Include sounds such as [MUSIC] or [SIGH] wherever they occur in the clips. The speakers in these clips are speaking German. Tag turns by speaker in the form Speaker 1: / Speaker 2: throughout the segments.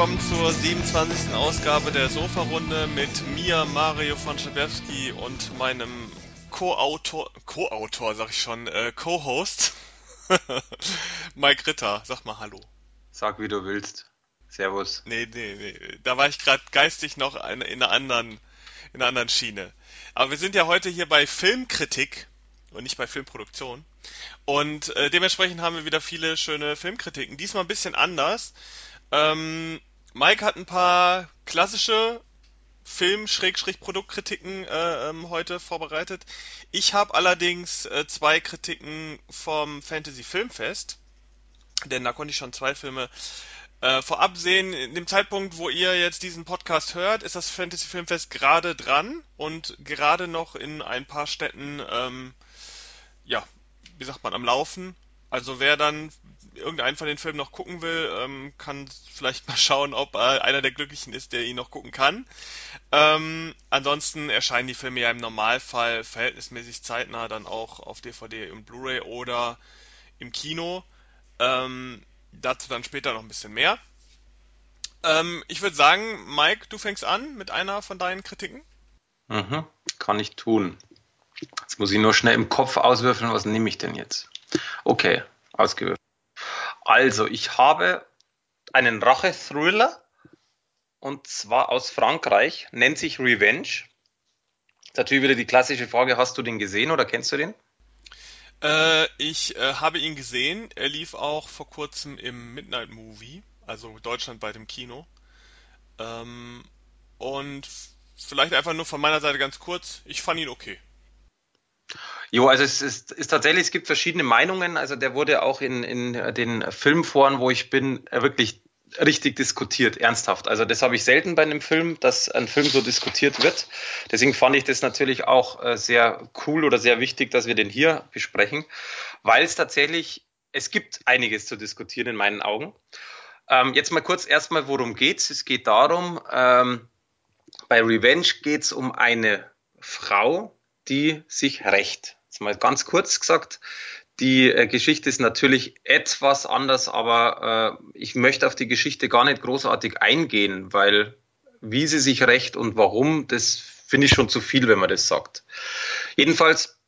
Speaker 1: willkommen zur 27. Ausgabe der Sofa-Runde mit mir, Mario von Schabewski und meinem Co-Autor, Co-Autor sag ich schon, äh, Co-Host, [LAUGHS] Mike Ritter. Sag mal Hallo.
Speaker 2: Sag wie du willst. Servus.
Speaker 1: Nee, nee, nee, da war ich gerade geistig noch in, in einer anderen, in einer anderen Schiene. Aber wir sind ja heute hier bei Filmkritik und nicht bei Filmproduktion. Und äh, dementsprechend haben wir wieder viele schöne Filmkritiken. Diesmal ein bisschen anders. Ähm, Mike hat ein paar klassische Film-Produktkritiken äh, ähm, heute vorbereitet. Ich habe allerdings äh, zwei Kritiken vom Fantasy Filmfest, denn da konnte ich schon zwei Filme äh, vorab sehen. In dem Zeitpunkt, wo ihr jetzt diesen Podcast hört, ist das Fantasy Filmfest gerade dran und gerade noch in ein paar Städten, ähm, ja, wie sagt man, am Laufen. Also wer dann irgendeinen von den Filmen noch gucken will, ähm, kann vielleicht [LAUGHS] mal schauen, ob äh, einer der Glücklichen ist, der ihn noch gucken kann. Ähm, ansonsten erscheinen die Filme ja im Normalfall verhältnismäßig zeitnah dann auch auf DVD und Blu-ray oder im Kino. Ähm, dazu dann später noch ein bisschen mehr. Ähm, ich würde sagen, Mike, du fängst an mit einer von deinen Kritiken.
Speaker 2: Mhm, kann ich tun. Jetzt muss ich nur schnell im Kopf auswürfeln, was nehme ich denn jetzt? Okay, ausgewürfelt. Also, ich habe einen Rache-Thriller und zwar aus Frankreich, nennt sich Revenge. Natürlich wieder die klassische Frage, hast du den gesehen oder kennst du den?
Speaker 1: Äh, ich äh, habe ihn gesehen. Er lief auch vor kurzem im Midnight Movie, also Deutschland bei dem Kino. Ähm, und vielleicht einfach nur von meiner Seite ganz kurz, ich fand ihn okay.
Speaker 2: Jo, also es ist, ist tatsächlich, es gibt verschiedene Meinungen. Also der wurde auch in, in den Filmforen, wo ich bin, wirklich richtig diskutiert, ernsthaft. Also das habe ich selten bei einem Film, dass ein Film so diskutiert wird. Deswegen fand ich das natürlich auch äh, sehr cool oder sehr wichtig, dass wir den hier besprechen, weil es tatsächlich, es gibt einiges zu diskutieren in meinen Augen. Ähm, jetzt mal kurz erstmal, worum geht's? Es geht darum, ähm, bei Revenge geht's um eine Frau, die sich rächt. Mal ganz kurz gesagt, die äh, Geschichte ist natürlich etwas anders, aber äh, ich möchte auf die Geschichte gar nicht großartig eingehen, weil wie sie sich rächt und warum, das finde ich schon zu viel, wenn man das sagt. Jedenfalls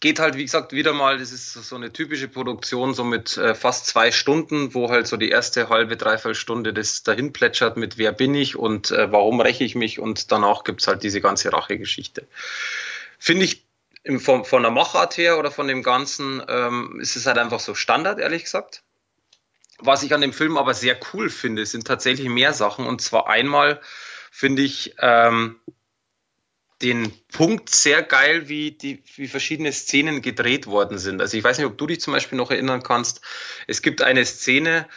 Speaker 2: geht halt, wie gesagt, wieder mal, das ist so eine typische Produktion, so mit äh, fast zwei Stunden, wo halt so die erste halbe, dreiviertel Stunde das dahin plätschert mit wer bin ich und äh, warum räche ich mich und danach gibt's halt diese ganze Rachegeschichte. Finde ich im, von, von der Machart her oder von dem Ganzen ähm, ist es halt einfach so Standard, ehrlich gesagt. Was ich an dem Film aber sehr cool finde, sind tatsächlich mehr Sachen. Und zwar einmal finde ich ähm, den Punkt sehr geil, wie die wie verschiedene Szenen gedreht worden sind. Also ich weiß nicht, ob du dich zum Beispiel noch erinnern kannst. Es gibt eine Szene,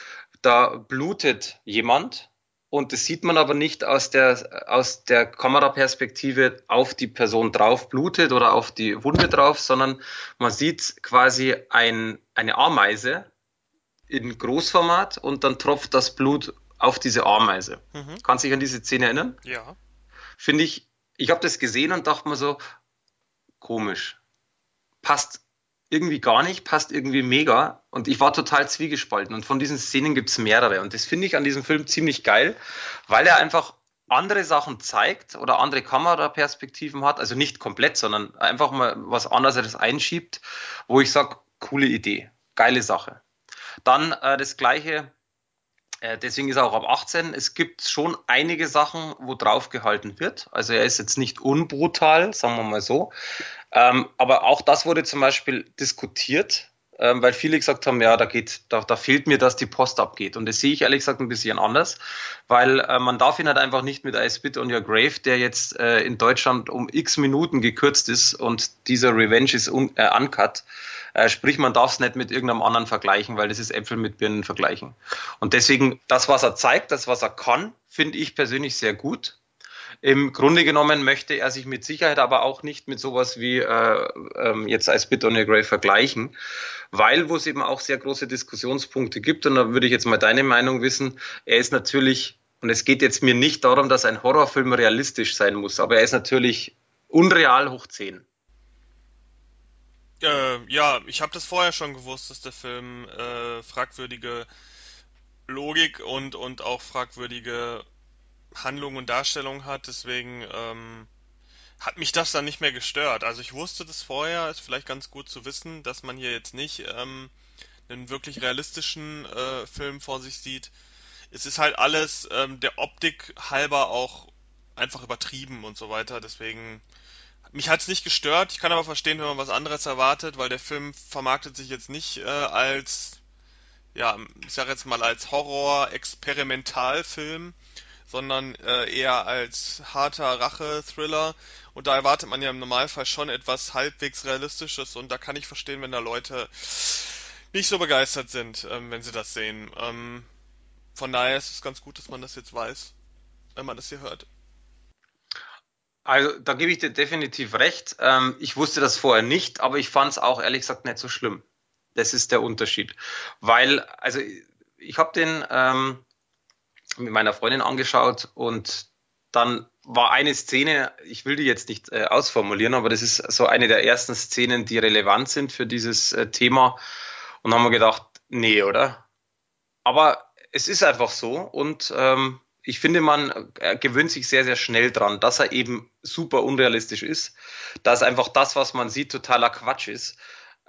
Speaker 2: da blutet jemand und das sieht man aber nicht aus der, aus der Kameraperspektive auf die Person drauf blutet oder auf die Wunde drauf, sondern man sieht quasi ein, eine Ameise in Großformat und dann tropft das Blut auf diese Ameise. Mhm. Kannst du dich an diese Szene erinnern?
Speaker 1: Ja.
Speaker 2: Finde ich, ich habe das gesehen und dachte mir so, komisch. Passt irgendwie gar nicht, passt irgendwie mega. Und ich war total zwiegespalten. Und von diesen Szenen gibt's mehrere. Und das finde ich an diesem Film ziemlich geil, weil er einfach andere Sachen zeigt oder andere Kameraperspektiven hat. Also nicht komplett, sondern einfach mal was anderes einschiebt, wo ich sage, coole Idee, geile Sache. Dann äh, das gleiche deswegen ist er auch ab 18. Es gibt schon einige Sachen, wo drauf gehalten wird. Also er ist jetzt nicht unbrutal, sagen wir mal so. Ähm, aber auch das wurde zum Beispiel diskutiert, weil viele gesagt haben, ja, da geht, da, da fehlt mir, dass die Post abgeht. Und das sehe ich ehrlich gesagt ein bisschen anders, weil äh, man darf ihn halt einfach nicht mit I Spit on Your Grave, der jetzt äh, in Deutschland um x Minuten gekürzt ist und dieser Revenge ist un, äh, uncut. Äh, sprich, man darf es nicht mit irgendeinem anderen vergleichen, weil das ist Äpfel mit Birnen vergleichen. Und deswegen, das, was er zeigt, das, was er kann, finde ich persönlich sehr gut. Im Grunde genommen möchte er sich mit Sicherheit aber auch nicht mit sowas wie äh, ähm, jetzt als Bit on a Grey vergleichen, weil wo es eben auch sehr große Diskussionspunkte gibt und da würde ich jetzt mal deine Meinung wissen. Er ist natürlich und es geht jetzt mir nicht darum, dass ein Horrorfilm realistisch sein muss, aber er ist natürlich unreal hoch 10.
Speaker 1: Äh, ja, ich habe das vorher schon gewusst, dass der Film äh, fragwürdige Logik und, und auch fragwürdige Handlung und Darstellung hat. Deswegen ähm, hat mich das dann nicht mehr gestört. Also ich wusste das vorher, ist vielleicht ganz gut zu wissen, dass man hier jetzt nicht ähm, einen wirklich realistischen äh, Film vor sich sieht. Es ist halt alles ähm, der Optik halber auch einfach übertrieben und so weiter. Deswegen mich hat's nicht gestört. Ich kann aber verstehen, wenn man was anderes erwartet, weil der Film vermarktet sich jetzt nicht äh, als ja, ich sag jetzt mal als Horror-Experimentalfilm, sondern äh, eher als harter Rache-Thriller. Und da erwartet man ja im Normalfall schon etwas halbwegs Realistisches. Und da kann ich verstehen, wenn da Leute nicht so begeistert sind, ähm, wenn sie das sehen. Ähm, von daher ist es ganz gut, dass man das jetzt weiß, wenn man das hier hört.
Speaker 2: Also da gebe ich dir definitiv recht. Ähm, ich wusste das vorher nicht, aber ich fand es auch ehrlich gesagt nicht so schlimm. Das ist der Unterschied. Weil, also ich habe den ähm, mit meiner Freundin angeschaut und dann war eine Szene, ich will die jetzt nicht äh, ausformulieren, aber das ist so eine der ersten Szenen, die relevant sind für dieses äh, Thema. Und haben wir gedacht, nee, oder? Aber es ist einfach so und ähm, ich finde, man äh, gewöhnt sich sehr, sehr schnell dran, dass er eben super unrealistisch ist, dass einfach das, was man sieht, totaler Quatsch ist.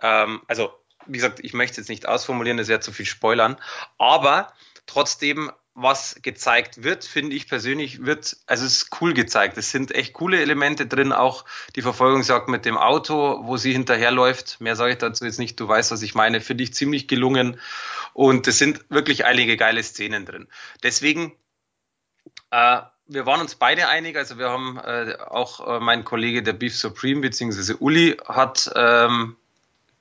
Speaker 2: Ähm, also, wie gesagt, ich möchte jetzt nicht ausformulieren, das wäre zu viel spoilern, aber trotzdem was gezeigt wird, finde ich persönlich, wird, also es ist cool gezeigt. Es sind echt coole Elemente drin, auch die Verfolgungsjagd mit dem Auto, wo sie hinterherläuft. Mehr sage ich dazu jetzt nicht, du weißt, was ich meine, finde ich ziemlich gelungen. Und es sind wirklich einige geile Szenen drin. Deswegen, äh, wir waren uns beide einig, also wir haben äh, auch äh, mein Kollege der Beef Supreme, beziehungsweise Uli, hat ähm,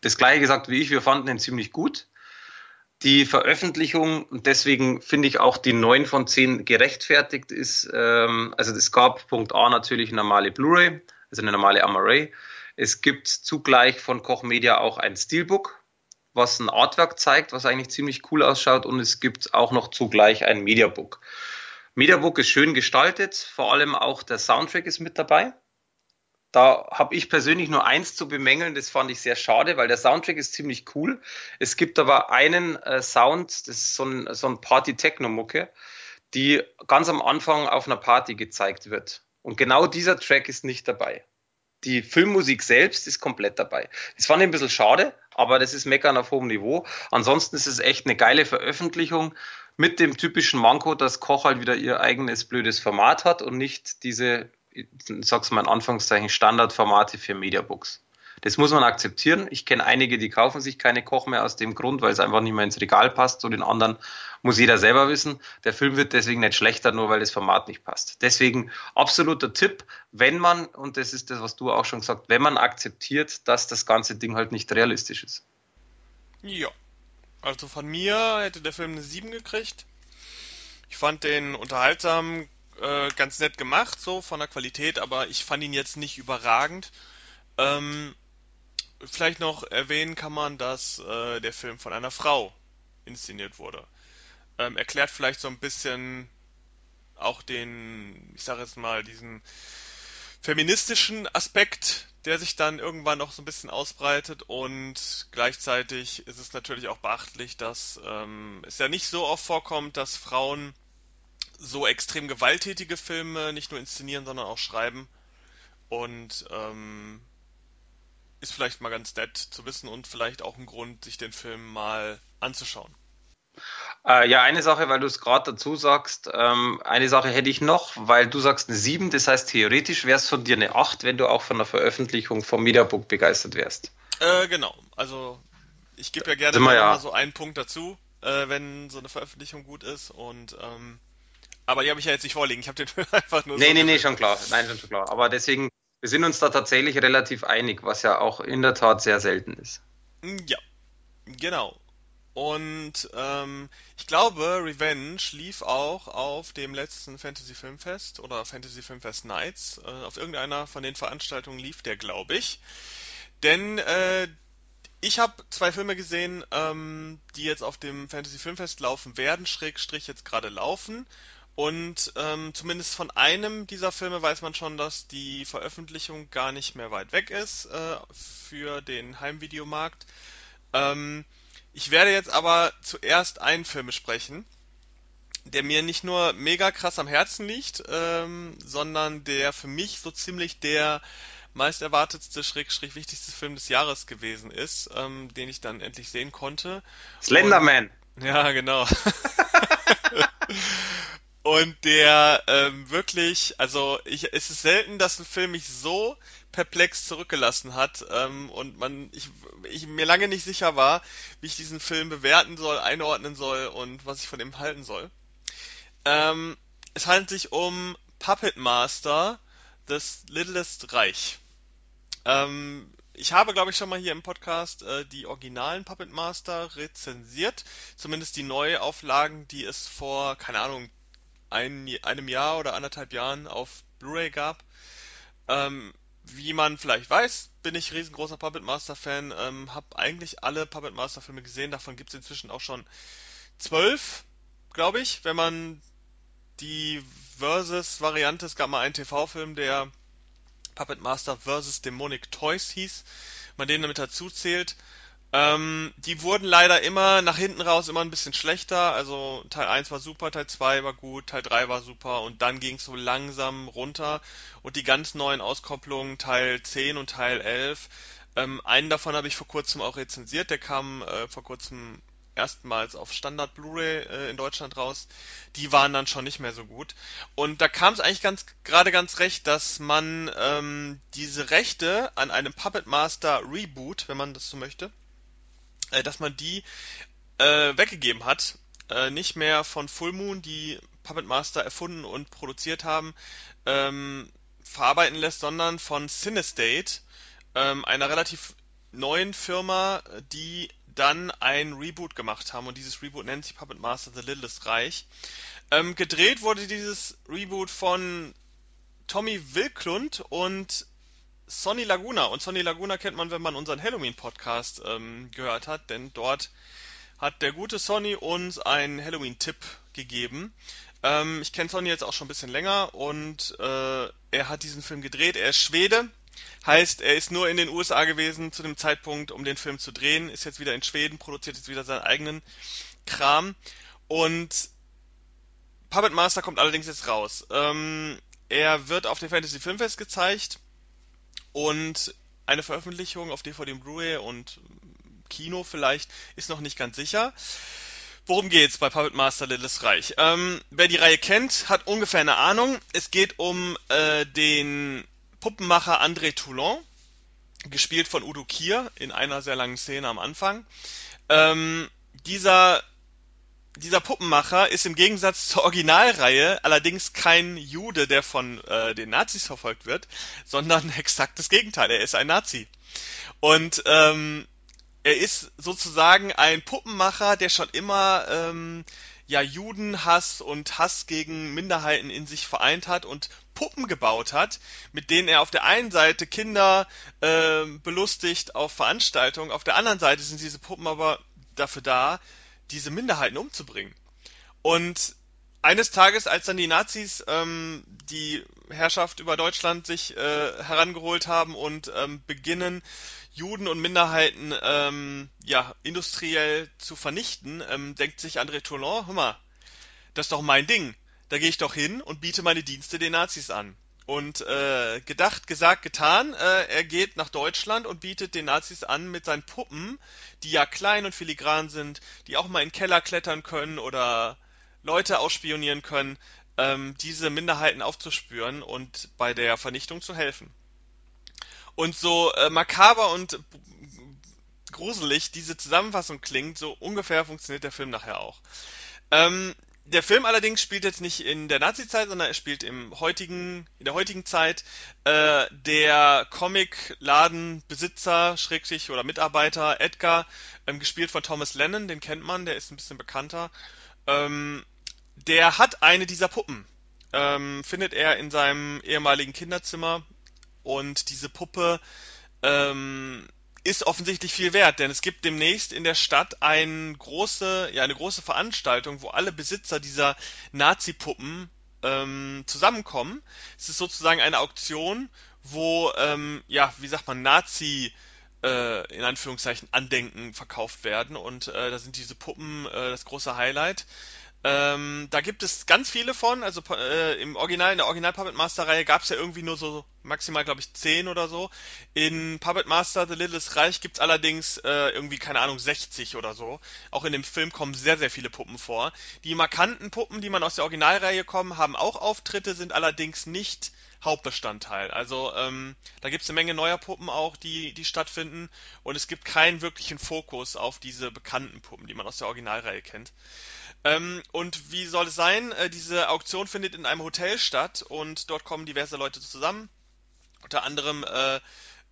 Speaker 2: das gleiche gesagt wie ich, wir fanden ihn ziemlich gut die Veröffentlichung, und deswegen finde ich auch die 9 von 10 gerechtfertigt ist, ähm, also es gab Punkt A natürlich eine normale Blu-ray, also eine normale Amaray. Es gibt zugleich von Koch Media auch ein Steelbook, was ein Artwork zeigt, was eigentlich ziemlich cool ausschaut und es gibt auch noch zugleich ein Mediabook. Mediabook ist schön gestaltet, vor allem auch der Soundtrack ist mit dabei. Da habe ich persönlich nur eins zu bemängeln, das fand ich sehr schade, weil der Soundtrack ist ziemlich cool. Es gibt aber einen äh, Sound, das ist so ein, so ein Party-Techno-Mucke, die ganz am Anfang auf einer Party gezeigt wird. Und genau dieser Track ist nicht dabei. Die Filmmusik selbst ist komplett dabei. Das fand ich ein bisschen schade, aber das ist Meckern auf hohem Niveau. Ansonsten ist es echt eine geile Veröffentlichung mit dem typischen Manko, dass Koch halt wieder ihr eigenes blödes Format hat und nicht diese sag's mal in Anführungszeichen, Standardformate für Mediabooks. Das muss man akzeptieren. Ich kenne einige, die kaufen sich keine Koch mehr aus dem Grund, weil es einfach nicht mehr ins Regal passt. Und den anderen muss jeder selber wissen. Der Film wird deswegen nicht schlechter, nur weil das Format nicht passt. Deswegen absoluter Tipp, wenn man, und das ist das, was du auch schon gesagt, wenn man akzeptiert, dass das ganze Ding halt nicht realistisch ist.
Speaker 1: Ja. Also von mir hätte der Film eine 7 gekriegt. Ich fand den unterhaltsam, äh, ganz nett gemacht, so von der Qualität, aber ich fand ihn jetzt nicht überragend. Ähm, vielleicht noch erwähnen kann man, dass äh, der Film von einer Frau inszeniert wurde. Ähm, erklärt vielleicht so ein bisschen auch den, ich sage jetzt mal, diesen feministischen Aspekt, der sich dann irgendwann noch so ein bisschen ausbreitet und gleichzeitig ist es natürlich auch beachtlich, dass ähm, es ja nicht so oft vorkommt, dass Frauen so extrem gewalttätige Filme nicht nur inszenieren, sondern auch schreiben. Und ähm, ist vielleicht mal ganz nett zu wissen und vielleicht auch ein Grund, sich den Film mal anzuschauen.
Speaker 2: Äh, ja, eine Sache, weil du es gerade dazu sagst, ähm, eine Sache hätte ich noch, weil du sagst eine 7, das heißt theoretisch wäre es von dir eine 8, wenn du auch von der Veröffentlichung vom Mediabook begeistert wärst.
Speaker 1: Äh, genau, also ich gebe ja gerne
Speaker 2: mal ja.
Speaker 1: so einen Punkt dazu, äh, wenn so eine Veröffentlichung gut ist und ähm, aber die habe ich ja jetzt nicht vorliegen. Ich habe den Film [LAUGHS] einfach nur.
Speaker 2: Nee,
Speaker 1: so
Speaker 2: nee, nee, schon klar. Nein, schon klar. Aber deswegen, wir sind uns da tatsächlich relativ einig, was ja auch in der Tat sehr selten ist.
Speaker 1: Hm, ja, genau. Und ähm, ich glaube, Revenge lief auch auf dem letzten Fantasy Filmfest oder Fantasy Filmfest Nights. Äh, auf irgendeiner von den Veranstaltungen lief der, glaube ich. Denn äh, ich habe zwei Filme gesehen, ähm, die jetzt auf dem Fantasy Filmfest laufen werden, Schrägstrich jetzt gerade laufen. Und ähm, zumindest von einem dieser Filme weiß man schon, dass die Veröffentlichung gar nicht mehr weit weg ist äh, für den Heimvideomarkt. Ähm, ich werde jetzt aber zuerst einen Film besprechen, der mir nicht nur mega krass am Herzen liegt, ähm, sondern der für mich so ziemlich der meist erwartetste, schrägstrich wichtigste Film des Jahres gewesen ist, ähm, den ich dann endlich sehen konnte. Und
Speaker 2: Slenderman.
Speaker 1: ja, genau. [LAUGHS] [LAUGHS] Und der ähm, wirklich, also ich, es ist selten, dass ein Film mich so perplex zurückgelassen hat ähm, und man, ich, ich mir lange nicht sicher war, wie ich diesen Film bewerten soll, einordnen soll und was ich von ihm halten soll. Ähm, es handelt sich um Puppet Master, das Littlest Reich. Ähm, ich habe, glaube ich, schon mal hier im Podcast äh, die originalen Puppet Master rezensiert, zumindest die Neuauflagen, die es vor, keine Ahnung, ein, einem Jahr oder anderthalb Jahren auf Blu-ray gab. Ähm, wie man vielleicht weiß, bin ich riesengroßer Puppet Master Fan, ähm, habe eigentlich alle Puppet Master Filme gesehen, davon gibt es inzwischen auch schon zwölf, glaube ich, wenn man die Versus-Variante, es gab mal einen TV-Film, der Puppet Master vs. Demonic Toys hieß, man den damit dazu zählt. Ähm, die wurden leider immer nach hinten raus immer ein bisschen schlechter. Also Teil eins war super, Teil 2 war gut, Teil 3 war super und dann ging es so langsam runter. Und die ganz neuen Auskopplungen, Teil 10 und Teil 11, ähm, einen davon habe ich vor kurzem auch rezensiert, der kam äh, vor kurzem erstmals auf Standard Blu-ray äh, in Deutschland raus. Die waren dann schon nicht mehr so gut. Und da kam es eigentlich ganz gerade ganz recht, dass man ähm, diese Rechte an einem Puppet Master Reboot, wenn man das so möchte, äh, dass man die äh, weggegeben hat. Äh, nicht mehr von Full Moon, die Puppet Master erfunden und produziert haben, ähm, verarbeiten lässt, sondern von Cinestate, ähm, einer relativ neuen Firma, die dann ein Reboot gemacht haben und dieses Reboot nennt sich Puppet Master The Littlest Reich. Ähm, gedreht wurde dieses Reboot von Tommy Wilklund und Sonny Laguna. Und Sonny Laguna kennt man, wenn man unseren Halloween-Podcast ähm, gehört hat, denn dort hat der gute Sonny uns einen Halloween-Tipp gegeben. Ähm, ich kenne Sonny jetzt auch schon ein bisschen länger und äh, er hat diesen Film gedreht. Er ist Schwede, heißt, er ist nur in den USA gewesen zu dem Zeitpunkt, um den Film zu drehen, ist jetzt wieder in Schweden, produziert jetzt wieder seinen eigenen Kram und Puppet Master kommt allerdings jetzt raus. Ähm, er wird auf dem Fantasy Filmfest gezeigt und eine Veröffentlichung auf DVD und Blu-ray und Kino vielleicht ist noch nicht ganz sicher. Worum geht's bei Puppet Master Littles Reich? Ähm, wer die Reihe kennt, hat ungefähr eine Ahnung. Es geht um äh, den Puppenmacher André Toulon, gespielt von Udo Kier in einer sehr langen Szene am Anfang. Ähm, dieser dieser Puppenmacher ist im Gegensatz zur Originalreihe allerdings kein Jude, der von äh, den Nazis verfolgt wird, sondern [LAUGHS] exakt das Gegenteil. Er ist ein Nazi. Und ähm, er ist sozusagen ein Puppenmacher, der schon immer ähm, ja Judenhass und Hass gegen Minderheiten in sich vereint hat und Puppen gebaut hat, mit denen er auf der einen Seite Kinder äh, belustigt auf Veranstaltungen, auf der anderen Seite sind diese Puppen aber dafür da, diese Minderheiten umzubringen. Und eines Tages, als dann die Nazis ähm, die Herrschaft über Deutschland sich äh, herangeholt haben und ähm, beginnen, Juden und Minderheiten ähm, ja industriell zu vernichten, ähm, denkt sich André Toulon, hör mal, das ist doch mein Ding. Da gehe ich doch hin und biete meine Dienste den Nazis an. Und äh, gedacht, gesagt, getan, äh, er geht nach Deutschland und bietet den Nazis an, mit seinen Puppen, die ja klein und filigran sind, die auch mal in Keller klettern können oder Leute ausspionieren können, ähm, diese Minderheiten aufzuspüren und bei der Vernichtung zu helfen. Und so äh, makaber und gruselig diese Zusammenfassung klingt, so ungefähr funktioniert der Film nachher auch. Ähm, der Film allerdings spielt jetzt nicht in der Nazi-Zeit, sondern er spielt im heutigen, in der heutigen Zeit. Äh, der Comic-Ladenbesitzer, Schrägstrich oder Mitarbeiter Edgar, ähm, gespielt von Thomas Lennon, den kennt man, der ist ein bisschen bekannter. Ähm, der hat eine dieser Puppen. Ähm, findet er in seinem ehemaligen Kinderzimmer und diese Puppe ähm, ist offensichtlich viel wert, denn es gibt demnächst in der Stadt ein große, ja, eine große Veranstaltung, wo alle Besitzer dieser Nazi-Puppen ähm, zusammenkommen. Es ist sozusagen eine Auktion, wo, ähm, ja, wie sagt man, Nazi äh, in Anführungszeichen Andenken verkauft werden und äh, da sind diese Puppen äh, das große Highlight. Ähm, da gibt es ganz viele von. Also äh, im Original, in der Original Puppet Master Reihe gab es ja irgendwie nur so maximal, glaube ich, 10 oder so. In Puppet Master The Littlest Reich gibt's allerdings äh, irgendwie, keine Ahnung, 60 oder so. Auch in dem Film kommen sehr, sehr viele Puppen vor. Die markanten Puppen, die man aus der Originalreihe kommen, haben auch Auftritte, sind allerdings nicht Hauptbestandteil. Also ähm, da gibt's eine Menge neuer Puppen auch, die, die stattfinden. Und es gibt keinen wirklichen Fokus auf diese bekannten Puppen, die man aus der Originalreihe kennt. Ähm, und wie soll es sein? Äh, diese Auktion findet in einem Hotel statt und dort kommen diverse Leute zusammen. Unter anderem äh,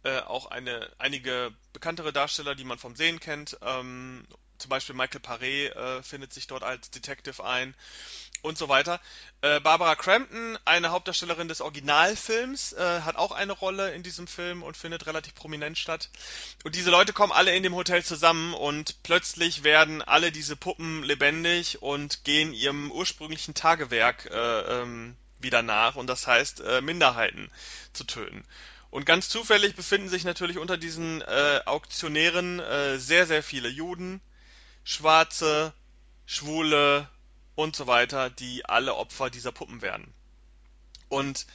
Speaker 1: äh, auch eine, einige bekanntere Darsteller, die man vom Sehen kennt. Ähm, zum Beispiel Michael Paré äh, findet sich dort als Detective ein und so weiter. Äh, Barbara Crampton, eine Hauptdarstellerin des Originalfilms, äh, hat auch eine Rolle in diesem Film und findet relativ prominent statt. Und diese Leute kommen alle in dem Hotel zusammen und plötzlich werden alle diese Puppen lebendig und gehen ihrem ursprünglichen Tagewerk äh, ähm, wieder nach und das heißt äh, Minderheiten zu töten. Und ganz zufällig befinden sich natürlich unter diesen äh, Auktionären äh, sehr, sehr viele Juden, Schwarze, Schwule und so weiter, die alle Opfer dieser Puppen werden. Und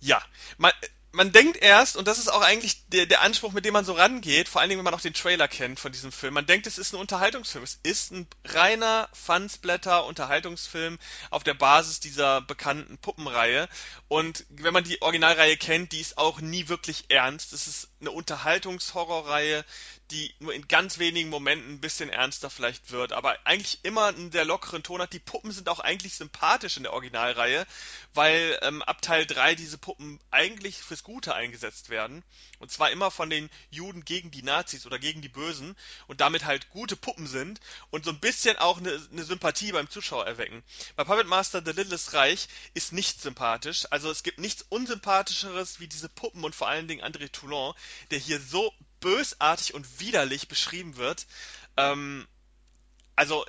Speaker 1: ja, man, man denkt erst, und das ist auch eigentlich der, der Anspruch, mit dem man so rangeht, vor allen Dingen, wenn man auch den Trailer kennt von diesem Film, man denkt, es ist ein Unterhaltungsfilm. Es ist ein reiner Fansblätter-Unterhaltungsfilm auf der Basis dieser bekannten Puppenreihe. Und wenn man die Originalreihe kennt, die ist auch nie wirklich ernst. Es ist eine Unterhaltungshorrorreihe, die nur in ganz wenigen Momenten ein bisschen ernster vielleicht wird, aber eigentlich immer einen sehr lockeren Ton hat. Die Puppen sind auch eigentlich sympathisch in der Originalreihe, weil ähm, ab Teil 3 diese Puppen eigentlich fürs Gute eingesetzt werden. Und zwar immer von den Juden gegen die Nazis oder gegen die Bösen und damit halt gute Puppen sind und so ein bisschen auch eine, eine Sympathie beim Zuschauer erwecken. Bei Puppet Master The Littlest Reich ist nicht sympathisch. Also es gibt nichts Unsympathischeres wie diese Puppen und vor allen Dingen André Toulon, der hier so bösartig und widerlich beschrieben wird. Ähm, also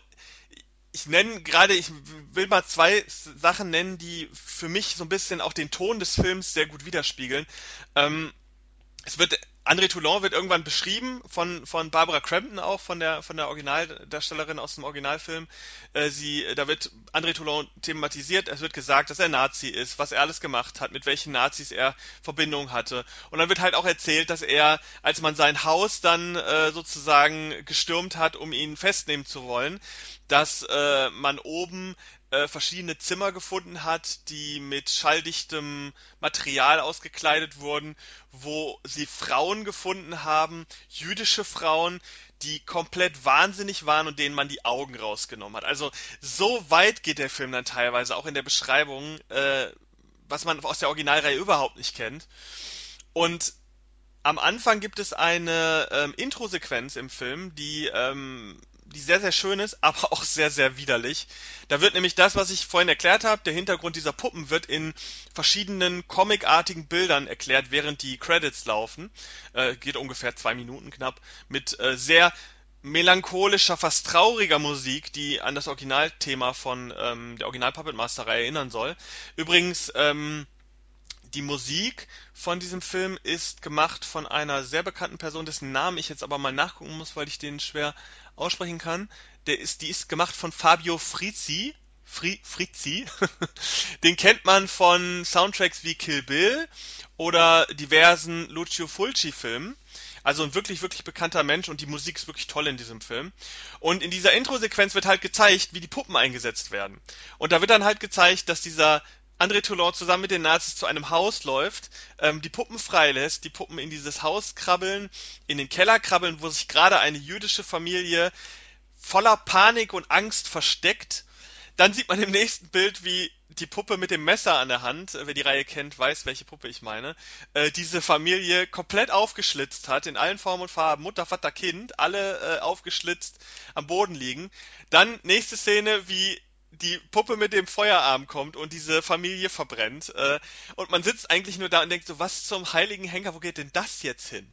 Speaker 1: ich nenne gerade, ich will mal zwei Sachen nennen, die für mich so ein bisschen auch den Ton des Films sehr gut widerspiegeln. Ähm, es wird André Toulon wird irgendwann beschrieben von von Barbara Crampton auch von der von der Originaldarstellerin aus dem Originalfilm. Äh, sie da wird André Toulon thematisiert. Es wird gesagt, dass er Nazi ist, was er alles gemacht hat, mit welchen Nazis er Verbindung hatte. Und dann wird halt auch erzählt, dass er, als man sein Haus dann äh, sozusagen gestürmt hat, um ihn festnehmen zu wollen, dass äh, man oben äh, verschiedene Zimmer gefunden hat, die mit schalldichtem Material ausgekleidet wurden, wo sie Frauen gefunden haben, jüdische Frauen, die komplett wahnsinnig waren und denen man die Augen rausgenommen hat. Also so weit geht der Film dann teilweise auch in der Beschreibung, äh, was man aus der Originalreihe überhaupt nicht kennt. Und am Anfang gibt es eine ähm, Intro-Sequenz im Film, die ähm, die sehr, sehr schön ist, aber [LAUGHS] auch sehr, sehr widerlich. Da wird nämlich das, was ich vorhin erklärt habe, der Hintergrund dieser Puppen wird in verschiedenen comicartigen Bildern erklärt, während die Credits laufen. Äh, geht ungefähr zwei Minuten knapp. Mit äh, sehr melancholischer, fast trauriger Musik, die an das Originalthema von ähm, der Original Puppet Master erinnern soll. Übrigens, ähm, die Musik von diesem Film ist gemacht von einer sehr bekannten Person, dessen Namen ich jetzt aber mal nachgucken muss, weil ich den schwer aussprechen kann. Der ist, die ist gemacht von Fabio Frizzi. Fri Frizzi. [LAUGHS] den kennt man von Soundtracks wie Kill Bill oder diversen Lucio Fulci Filmen. Also ein wirklich, wirklich bekannter Mensch und die Musik ist wirklich toll in diesem Film. Und in dieser Intro-Sequenz wird halt gezeigt, wie die Puppen eingesetzt werden. Und da wird dann halt gezeigt, dass dieser André Toulon zusammen mit den Nazis zu einem Haus läuft, ähm, die Puppen freilässt, die Puppen in dieses Haus krabbeln, in den Keller krabbeln, wo sich gerade eine jüdische Familie voller Panik und Angst versteckt. Dann sieht man im nächsten Bild, wie die Puppe mit dem Messer an der Hand, wer die Reihe kennt, weiß, welche Puppe ich meine, äh, diese Familie komplett aufgeschlitzt hat, in allen Formen und Farben, Mutter, Vater, Kind, alle äh, aufgeschlitzt am Boden liegen. Dann nächste Szene, wie die Puppe mit dem Feuerarm kommt und diese Familie verbrennt. Äh, und man sitzt eigentlich nur da und denkt so, was zum heiligen Henker, wo geht denn das jetzt hin?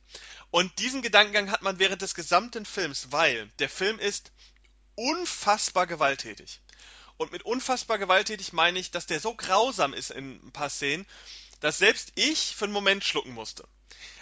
Speaker 1: Und diesen Gedankengang hat man während des gesamten Films, weil der Film ist unfassbar gewalttätig. Und mit unfassbar gewalttätig meine ich, dass der so grausam ist in ein paar Szenen, dass selbst ich für einen Moment schlucken musste.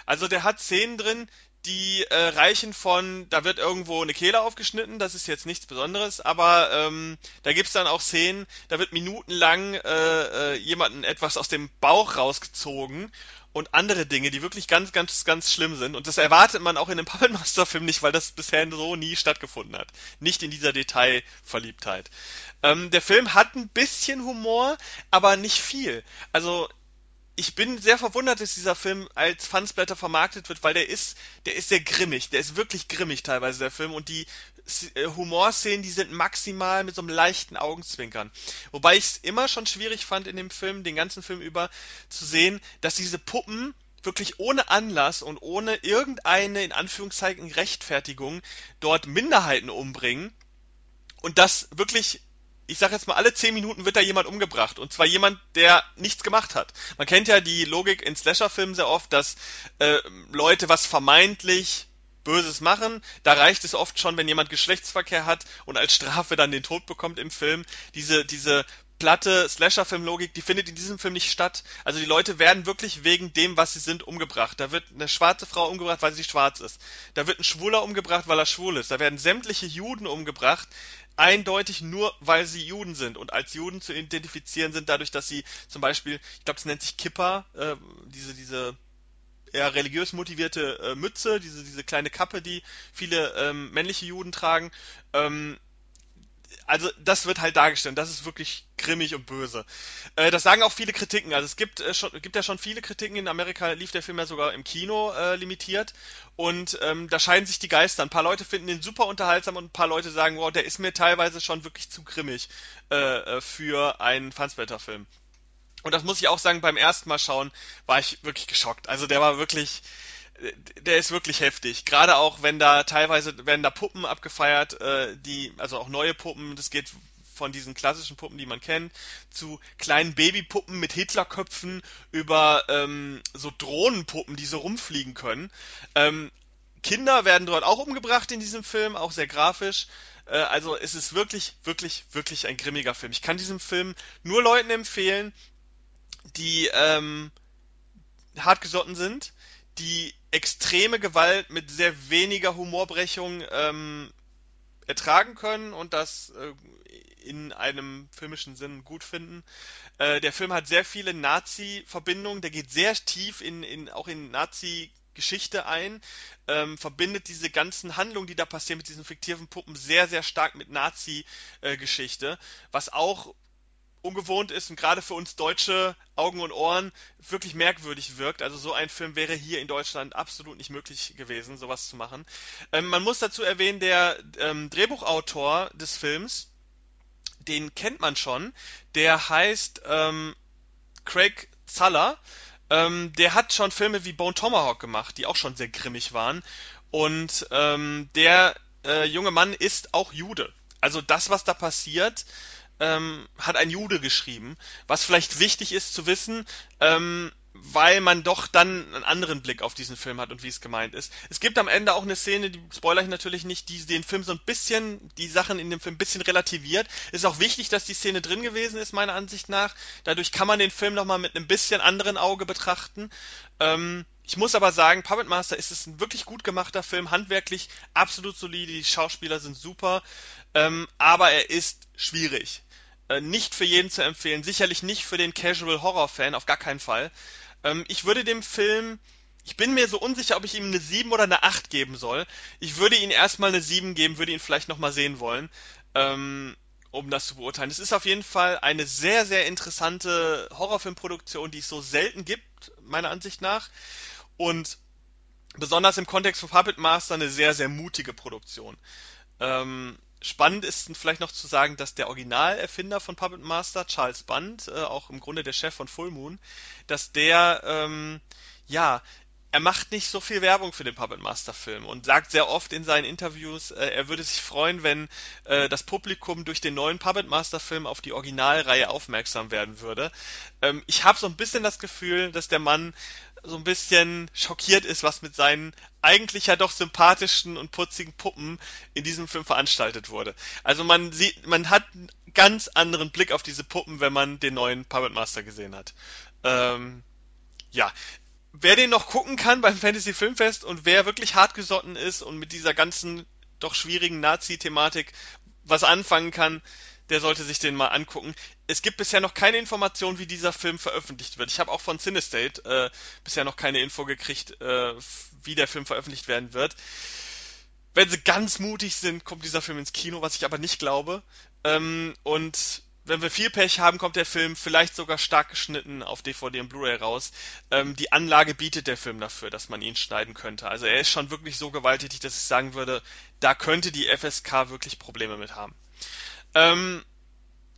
Speaker 1: Also der hat Szenen drin, die äh, reichen von, da wird irgendwo eine Kehle aufgeschnitten, das ist jetzt nichts Besonderes, aber ähm, da gibt's dann auch Szenen, da wird minutenlang äh, äh, jemanden etwas aus dem Bauch rausgezogen und andere Dinge, die wirklich ganz, ganz, ganz schlimm sind. Und das erwartet man auch in einem [LAUGHS] Puppet Master Film nicht, weil das bisher so nie stattgefunden hat. Nicht in dieser Detailverliebtheit. Ähm, der Film hat ein bisschen Humor, aber nicht viel. Also ich bin sehr verwundert, dass dieser Film als Fansblätter vermarktet wird, weil der ist, der ist sehr grimmig, der ist wirklich grimmig teilweise der Film. Und die äh, Humorszenen, die sind maximal mit so einem leichten Augenzwinkern. Wobei ich es immer schon schwierig fand in dem Film, den ganzen Film über, zu sehen, dass diese Puppen wirklich ohne Anlass und ohne irgendeine, in Anführungszeichen, Rechtfertigung dort Minderheiten umbringen. Und das wirklich ich sag jetzt mal, alle zehn Minuten wird da jemand umgebracht. Und zwar jemand, der nichts gemacht hat. Man kennt ja die Logik in Slasher-Filmen sehr oft, dass äh, Leute was vermeintlich Böses machen. Da reicht es oft schon, wenn jemand Geschlechtsverkehr hat und als Strafe dann den Tod bekommt im Film. Diese, diese platte Slasher-Film-Logik, die findet in diesem Film nicht statt. Also die Leute werden wirklich wegen dem, was sie sind, umgebracht. Da wird eine schwarze Frau umgebracht, weil sie schwarz ist. Da wird ein Schwuler umgebracht, weil er schwul ist. Da werden sämtliche Juden umgebracht, eindeutig nur, weil sie Juden sind und als Juden zu identifizieren sind, dadurch, dass sie zum Beispiel, ich glaube, es nennt sich Kippa, äh, diese, diese eher religiös motivierte äh, Mütze, diese, diese kleine Kappe, die viele ähm, männliche Juden tragen. Ähm, also das wird halt dargestellt. Das ist wirklich grimmig und böse. Äh, das sagen auch viele Kritiken. Also es gibt äh, schon, gibt ja schon viele Kritiken. In Amerika lief der Film ja sogar im Kino äh, limitiert. Und ähm, da scheiden sich die Geister. Ein paar Leute finden den super unterhaltsam und ein paar Leute sagen, wow, der ist mir teilweise schon wirklich zu grimmig äh, äh für einen Fansblätter-Film. Und das muss ich auch sagen, beim ersten Mal schauen war ich wirklich geschockt. Also der war wirklich, der ist wirklich heftig. Gerade auch, wenn da teilweise werden da Puppen abgefeiert, äh, die, also auch neue Puppen, das geht von diesen klassischen Puppen, die man kennt, zu kleinen Babypuppen mit Hitlerköpfen über ähm, so Drohnenpuppen, die so rumfliegen können. Ähm, Kinder werden dort auch umgebracht in diesem Film, auch sehr grafisch. Äh, also es ist wirklich, wirklich, wirklich ein grimmiger Film. Ich kann diesen Film nur Leuten empfehlen, die ähm, hartgesotten sind, die extreme Gewalt mit sehr weniger Humorbrechung ähm, ertragen können und das äh, in einem filmischen Sinn gut finden. Äh, der Film hat sehr viele Nazi-Verbindungen, der geht sehr tief in, in auch in Nazi Geschichte ein, ähm, verbindet diese ganzen Handlungen, die da passieren mit diesen fiktiven Puppen, sehr, sehr stark mit Nazi-Geschichte, äh, was auch ungewohnt ist und gerade für uns deutsche Augen und Ohren wirklich merkwürdig wirkt. Also so ein Film wäre hier in Deutschland absolut nicht möglich gewesen, sowas zu machen. Ähm, man muss dazu erwähnen, der ähm, Drehbuchautor des Films, den kennt man schon. Der heißt ähm, Craig Zuller. Ähm, der hat schon Filme wie Bone Tomahawk gemacht, die auch schon sehr grimmig waren. Und ähm, der äh, junge Mann ist auch Jude. Also das, was da passiert, ähm, hat ein Jude geschrieben, was vielleicht wichtig ist zu wissen, ähm, weil man doch dann einen anderen Blick auf diesen Film hat und wie es gemeint ist. Es gibt am Ende auch eine Szene, die spoiler ich natürlich nicht, die den Film so ein bisschen, die Sachen in dem Film ein bisschen relativiert. Ist auch wichtig, dass die Szene drin gewesen ist, meiner Ansicht nach. Dadurch kann man den Film nochmal mit einem bisschen anderen Auge betrachten. Ähm, ich muss aber sagen, Puppet Master ist es ein wirklich gut gemachter Film, handwerklich absolut solide, die Schauspieler sind super, ähm, aber er ist schwierig. Äh, nicht für jeden zu empfehlen, sicherlich nicht für den Casual Horror Fan, auf gar keinen Fall. Ähm, ich würde dem Film, ich bin mir so unsicher, ob ich ihm eine 7 oder eine 8 geben soll. Ich würde ihn erstmal eine 7 geben, würde ihn vielleicht nochmal sehen wollen, ähm, um das zu beurteilen. Es ist auf jeden Fall eine sehr, sehr interessante Horrorfilmproduktion, die es so selten gibt, meiner Ansicht nach. Und besonders im Kontext von Puppet Master eine sehr, sehr mutige Produktion. Ähm, Spannend ist vielleicht noch zu sagen, dass der Originalerfinder von Puppet Master, Charles Band, äh, auch im Grunde der Chef von Full Moon, dass der, ähm, ja, er macht nicht so viel Werbung für den Puppet Master Film und sagt sehr oft in seinen Interviews, äh, er würde sich freuen, wenn äh, das Publikum durch den neuen Puppet Master Film auf die Originalreihe aufmerksam werden würde. Ähm, ich habe so ein bisschen das Gefühl, dass der Mann so ein bisschen schockiert ist, was mit seinen eigentlich ja doch sympathischen und putzigen Puppen in diesem Film veranstaltet wurde. Also man sieht, man hat einen ganz anderen Blick auf diese Puppen, wenn man den neuen Puppet Master gesehen hat. Ähm, ja, wer den noch gucken kann beim Fantasy Filmfest und wer wirklich hartgesotten ist und mit dieser ganzen doch schwierigen Nazi-Thematik was anfangen kann, der sollte sich den mal angucken. Es gibt bisher noch keine Information, wie dieser Film veröffentlicht wird. Ich habe auch von Cinestate äh, bisher noch keine Info gekriegt, äh, wie der Film veröffentlicht werden wird. Wenn sie ganz mutig sind, kommt dieser Film ins Kino, was ich aber nicht glaube. Ähm, und wenn wir viel Pech haben, kommt der Film vielleicht sogar stark geschnitten auf DVD und Blu-ray raus. Ähm, die Anlage bietet der Film dafür, dass man ihn schneiden könnte. Also er ist schon wirklich so gewalttätig, dass ich sagen würde, da könnte die FSK wirklich Probleme mit haben. Ähm,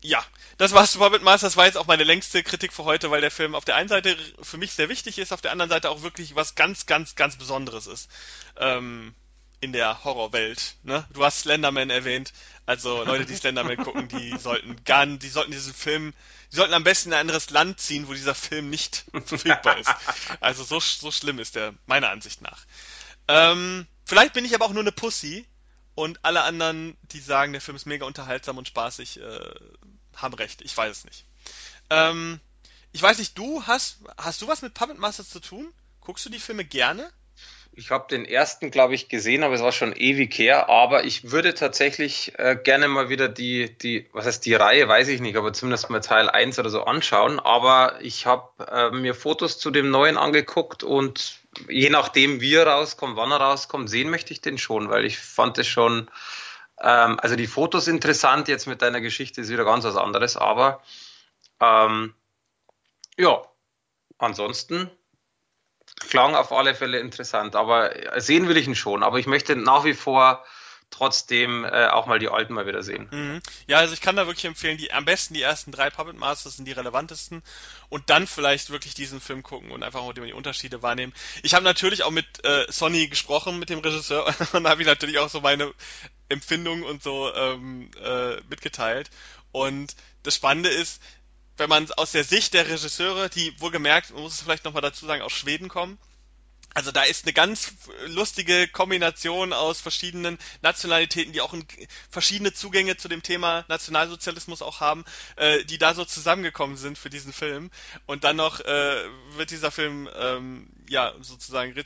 Speaker 1: ja, das war's zu Puppet Master. Das war jetzt auch meine längste Kritik für heute, weil der Film auf der einen Seite für mich sehr wichtig ist, auf der anderen Seite auch wirklich was ganz, ganz, ganz Besonderes ist. Ähm, in der Horrorwelt. Ne? Du hast Slenderman erwähnt. Also Leute, die Slenderman [LAUGHS] gucken, die sollten gar, die sollten diesen Film, die sollten am besten in ein anderes Land ziehen, wo dieser Film nicht [LAUGHS] verfügbar ist. Also so, so schlimm ist der meiner Ansicht nach. Ähm, vielleicht bin ich aber auch nur eine Pussy und alle anderen, die sagen, der Film ist mega unterhaltsam und spaßig, äh, haben recht. Ich weiß es nicht. Ähm, ich weiß nicht, du hast, hast du was mit Puppet Masters zu tun? Guckst du die Filme gerne?
Speaker 2: Ich habe den ersten, glaube ich, gesehen, aber es war schon ewig her. Aber ich würde tatsächlich äh, gerne mal wieder die, die, was heißt die Reihe, weiß ich nicht, aber zumindest mal Teil 1 oder so anschauen. Aber ich habe äh, mir Fotos zu dem neuen angeguckt und je nachdem, wie er rauskommt, wann er rauskommt, sehen möchte ich den schon, weil ich fand es schon, ähm, also die Fotos interessant, jetzt mit deiner Geschichte ist wieder ganz was anderes, aber ähm, ja, ansonsten klang auf alle Fälle interessant, aber sehen will ich ihn schon. Aber ich möchte nach wie vor trotzdem äh, auch mal die alten mal wieder sehen.
Speaker 1: Mhm. Ja, also ich kann da wirklich empfehlen, die am besten die ersten drei Puppet Masters sind die relevantesten und dann vielleicht wirklich diesen Film gucken und einfach auch die Unterschiede wahrnehmen. Ich habe natürlich auch mit äh, Sonny gesprochen, mit dem Regisseur, [LAUGHS] und habe ich natürlich auch so meine Empfindungen und so ähm, äh, mitgeteilt. Und das Spannende ist, wenn man aus der Sicht der Regisseure, die wohlgemerkt, man muss es vielleicht nochmal dazu sagen, aus Schweden kommen, also da ist eine ganz lustige Kombination aus verschiedenen Nationalitäten, die auch verschiedene Zugänge zu dem Thema Nationalsozialismus auch haben, äh, die da so zusammengekommen sind für diesen Film. Und dann noch äh, wird dieser Film ähm, ja sozusagen re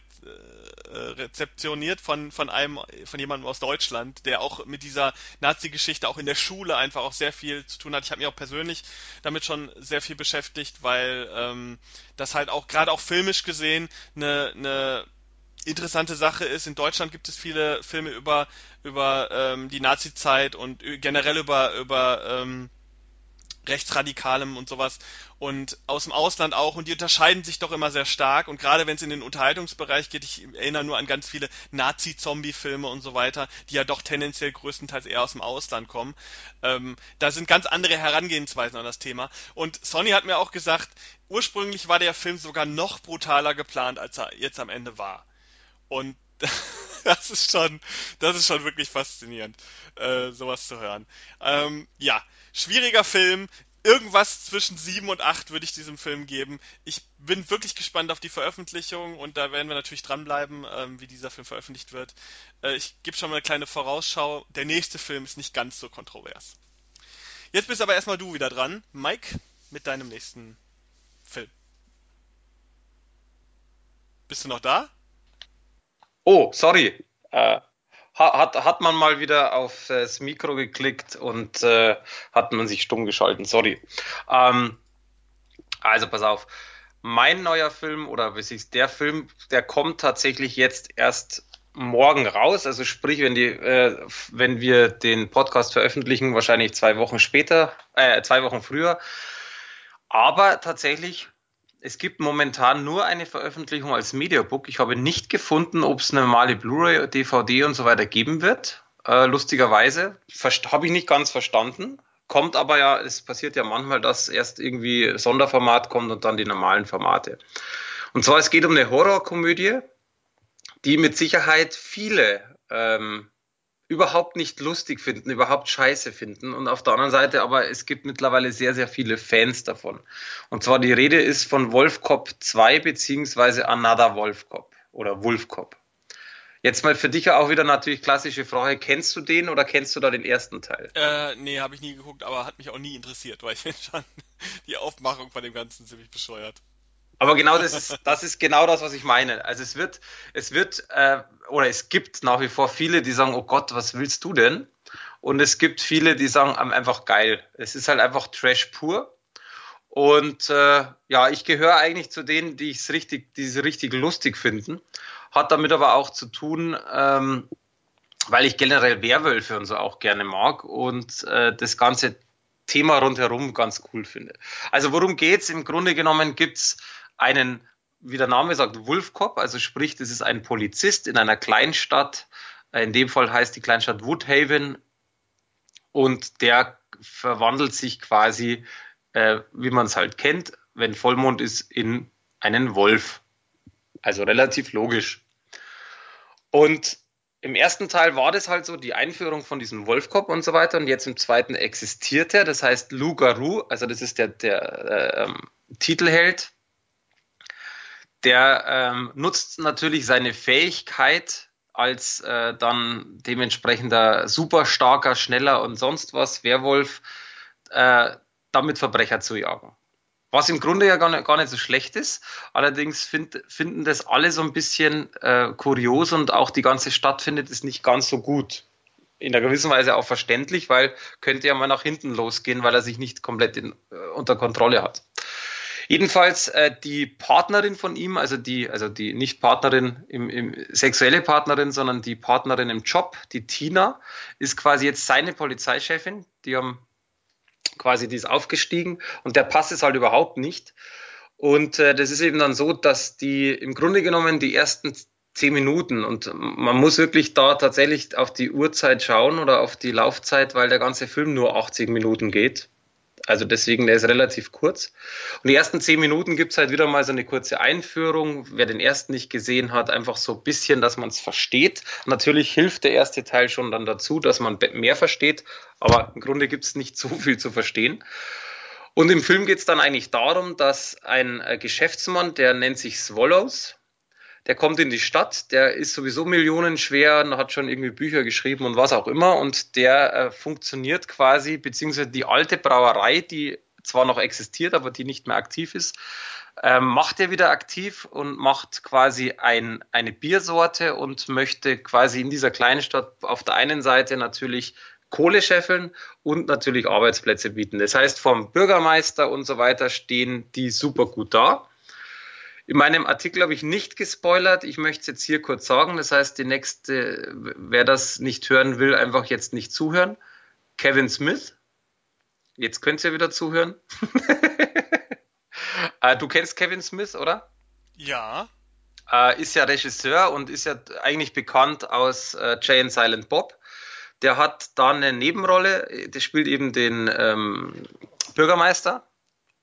Speaker 1: äh, rezeptioniert von von einem von jemandem aus Deutschland, der auch mit dieser Nazi-Geschichte auch in der Schule einfach auch sehr viel zu tun hat. Ich habe mich auch persönlich damit schon sehr viel beschäftigt, weil ähm, das halt auch gerade auch filmisch gesehen eine, eine interessante Sache ist. In Deutschland gibt es viele Filme über über ähm, die Nazi-Zeit und generell über über ähm, Rechtsradikalem und sowas und aus dem Ausland auch und die unterscheiden sich doch immer sehr stark und gerade wenn es in den Unterhaltungsbereich geht, ich erinnere nur an ganz viele Nazi-Zombie-Filme und so weiter, die ja doch tendenziell größtenteils eher aus dem Ausland kommen. Ähm, da sind ganz andere Herangehensweisen an das Thema und Sony hat mir auch gesagt, ursprünglich war der Film sogar noch brutaler geplant, als er jetzt am Ende war. Und [LAUGHS] das ist schon, das ist schon wirklich faszinierend, äh, sowas zu hören. Ähm, ja, schwieriger Film. Irgendwas zwischen sieben und acht würde ich diesem Film geben. Ich bin wirklich gespannt auf die Veröffentlichung und da werden wir natürlich dranbleiben, ähm, wie dieser Film veröffentlicht wird. Äh, ich gebe schon mal eine kleine Vorausschau. Der nächste Film ist nicht ganz so kontrovers. Jetzt bist aber erstmal du wieder dran, Mike, mit deinem nächsten Film. Bist du noch da?
Speaker 2: Oh, sorry. Äh, hat, hat man mal wieder auf das Mikro geklickt und äh, hat man sich stumm geschalten. Sorry. Ähm, also pass auf. Mein neuer Film oder wie ist der Film, der kommt tatsächlich jetzt erst morgen raus. Also sprich, wenn die, äh, wenn wir den Podcast veröffentlichen, wahrscheinlich zwei Wochen später, äh, zwei Wochen früher. Aber tatsächlich es gibt momentan nur eine Veröffentlichung als Mediabook. Ich habe nicht gefunden, ob es eine normale Blu-ray, DVD und so weiter geben wird. Äh, lustigerweise. Habe ich nicht ganz verstanden. Kommt aber ja, es passiert ja manchmal, dass erst irgendwie Sonderformat kommt und dann die normalen Formate. Und zwar, es geht um eine Horrorkomödie, die mit Sicherheit viele ähm, überhaupt nicht lustig finden, überhaupt scheiße finden. Und auf der anderen Seite aber, es gibt mittlerweile sehr, sehr viele Fans davon. Und zwar die Rede ist von Wolfcop 2 beziehungsweise Another Wolfcop oder Wolfcop. Jetzt mal für dich auch wieder natürlich klassische Frage, kennst du den oder kennst du da den ersten Teil?
Speaker 1: Äh, nee, habe ich nie geguckt, aber hat mich auch nie interessiert, weil ich [LAUGHS] finde schon die Aufmachung von dem Ganzen ziemlich bescheuert.
Speaker 2: Aber genau das ist, das ist genau das, was ich meine. Also es wird, es wird, äh, oder es gibt nach wie vor viele, die sagen, oh Gott, was willst du denn? Und es gibt viele, die sagen, einfach geil. Es ist halt einfach Trash pur. Und äh, ja, ich gehöre eigentlich zu denen, die es richtig, die es richtig lustig finden. Hat damit aber auch zu tun, ähm, weil ich generell Werwölfe und so auch gerne mag und äh, das ganze Thema rundherum ganz cool finde. Also worum geht's? Im Grunde genommen gibt's einen, wie der Name sagt, Wolfcop, also sprich, das ist ein Polizist in einer Kleinstadt. In dem Fall heißt die Kleinstadt Woodhaven und der verwandelt sich quasi äh, wie man es halt kennt, wenn Vollmond ist, in einen Wolf. Also relativ logisch. Und im ersten Teil war das halt so, die Einführung von diesem Wolfkopf und so weiter. Und jetzt im zweiten existiert er. Das heißt Lou Garou, also das ist der, der äh, ähm, Titelheld. Der ähm, nutzt natürlich seine Fähigkeit als äh, dann dementsprechender super starker, schneller und sonst was Werwolf äh, damit Verbrecher zu jagen. Was im Grunde ja gar nicht, gar nicht so schlecht ist. Allerdings find, finden das alle so ein bisschen äh, kurios und auch die ganze Stadt findet es nicht ganz so gut. In einer gewissen Weise auch verständlich, weil könnte ja mal nach hinten losgehen, weil er sich nicht komplett in, äh, unter Kontrolle hat. Jedenfalls äh, die Partnerin von ihm, also die, also die nicht Partnerin im, im sexuelle Partnerin, sondern die Partnerin im Job, die Tina, ist quasi jetzt seine Polizeichefin. Die haben quasi, die ist aufgestiegen und der passt es halt überhaupt nicht. Und äh, das ist eben dann so, dass die im Grunde genommen die ersten zehn Minuten und man muss wirklich da tatsächlich auf die Uhrzeit schauen oder auf die Laufzeit, weil der ganze Film nur 80 Minuten geht. Also deswegen, der ist relativ kurz. Und die ersten zehn Minuten gibt's halt wieder mal so eine kurze Einführung. Wer den ersten nicht gesehen hat, einfach so ein bisschen, dass man es versteht. Natürlich hilft der erste Teil schon dann dazu, dass man mehr versteht, aber im Grunde gibt's nicht so viel zu verstehen. Und im Film geht's dann eigentlich darum, dass ein äh, Geschäftsmann, der nennt sich Swallows, der kommt in die Stadt, der ist sowieso millionenschwer und hat schon irgendwie Bücher geschrieben und was auch immer und der äh, funktioniert quasi, beziehungsweise die alte Brauerei, die zwar noch existiert, aber die nicht mehr aktiv ist, äh, macht er wieder aktiv und macht quasi ein, eine Biersorte und möchte quasi in dieser kleinen Stadt auf der einen Seite natürlich Kohle scheffeln und natürlich Arbeitsplätze bieten. Das heißt, vom Bürgermeister und so weiter stehen die super gut da. In meinem Artikel habe ich nicht gespoilert. Ich möchte es jetzt hier kurz sagen. Das heißt, die nächste, wer das nicht hören will, einfach jetzt nicht zuhören. Kevin Smith. Jetzt könnt ihr wieder zuhören. Äh, [LAUGHS] du kennst Kevin Smith, oder?
Speaker 1: Ja.
Speaker 2: Äh, ist ja Regisseur und ist ja eigentlich bekannt aus äh, Jay and Silent Bob. Der hat da eine Nebenrolle. Der spielt eben den ähm, Bürgermeister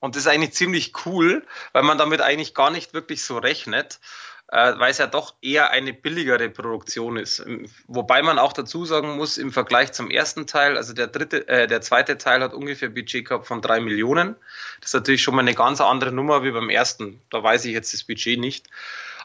Speaker 2: und das ist eigentlich ziemlich cool, weil man damit eigentlich gar nicht wirklich so rechnet, äh, weil es ja doch eher eine billigere Produktion ist. Wobei man auch dazu sagen muss, im Vergleich zum ersten Teil, also der dritte, äh, der zweite Teil hat ungefähr Budget gehabt von drei Millionen. Das ist natürlich schon mal eine ganz andere Nummer wie beim ersten. Da weiß ich jetzt das Budget nicht.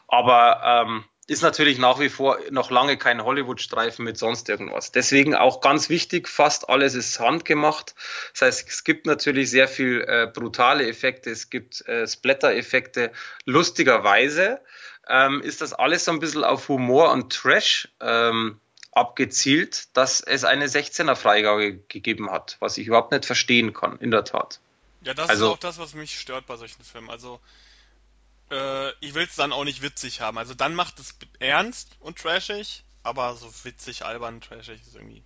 Speaker 2: Aber ähm, ist natürlich nach wie vor noch lange kein Hollywood-Streifen mit sonst irgendwas. Deswegen auch ganz wichtig, fast alles ist handgemacht. Das heißt, es gibt natürlich sehr viel äh, brutale Effekte, es gibt äh, Splatter-Effekte. Lustigerweise ähm, ist das alles so ein bisschen auf Humor und Trash ähm, abgezielt, dass es eine 16er-Freigabe gegeben hat, was ich überhaupt nicht verstehen kann, in der Tat.
Speaker 1: Ja, das also, ist auch das, was mich stört bei solchen Filmen. Also äh, ich will es dann auch nicht witzig haben. Also dann macht es ernst und trashig, aber so witzig, albern, trashig ist irgendwie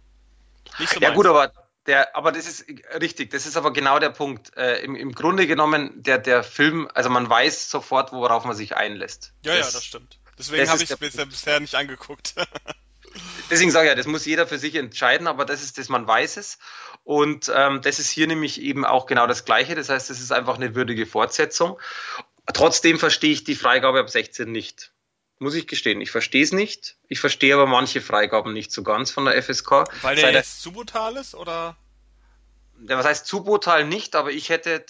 Speaker 2: nicht so Ja meins. gut, aber der, aber das ist richtig, das ist aber genau der Punkt. Äh, im, Im Grunde genommen, der, der Film, also man weiß sofort, worauf man sich einlässt.
Speaker 1: Ja, das, ja, das stimmt. Deswegen habe ich es bisher, bisher nicht angeguckt. [LAUGHS]
Speaker 2: Deswegen sage ich ja, das muss jeder für sich entscheiden, aber das ist das, man weiß es. Und ähm, das ist hier nämlich eben auch genau das Gleiche. Das heißt, es ist einfach eine würdige Fortsetzung. Trotzdem verstehe ich die Freigabe ab 16 nicht. Muss ich gestehen. Ich verstehe es nicht. Ich verstehe aber manche Freigaben nicht so ganz von der FSK.
Speaker 1: Weil der jetzt zu brutal ist, oder?
Speaker 2: Der, was heißt zu brutal nicht, aber ich hätte,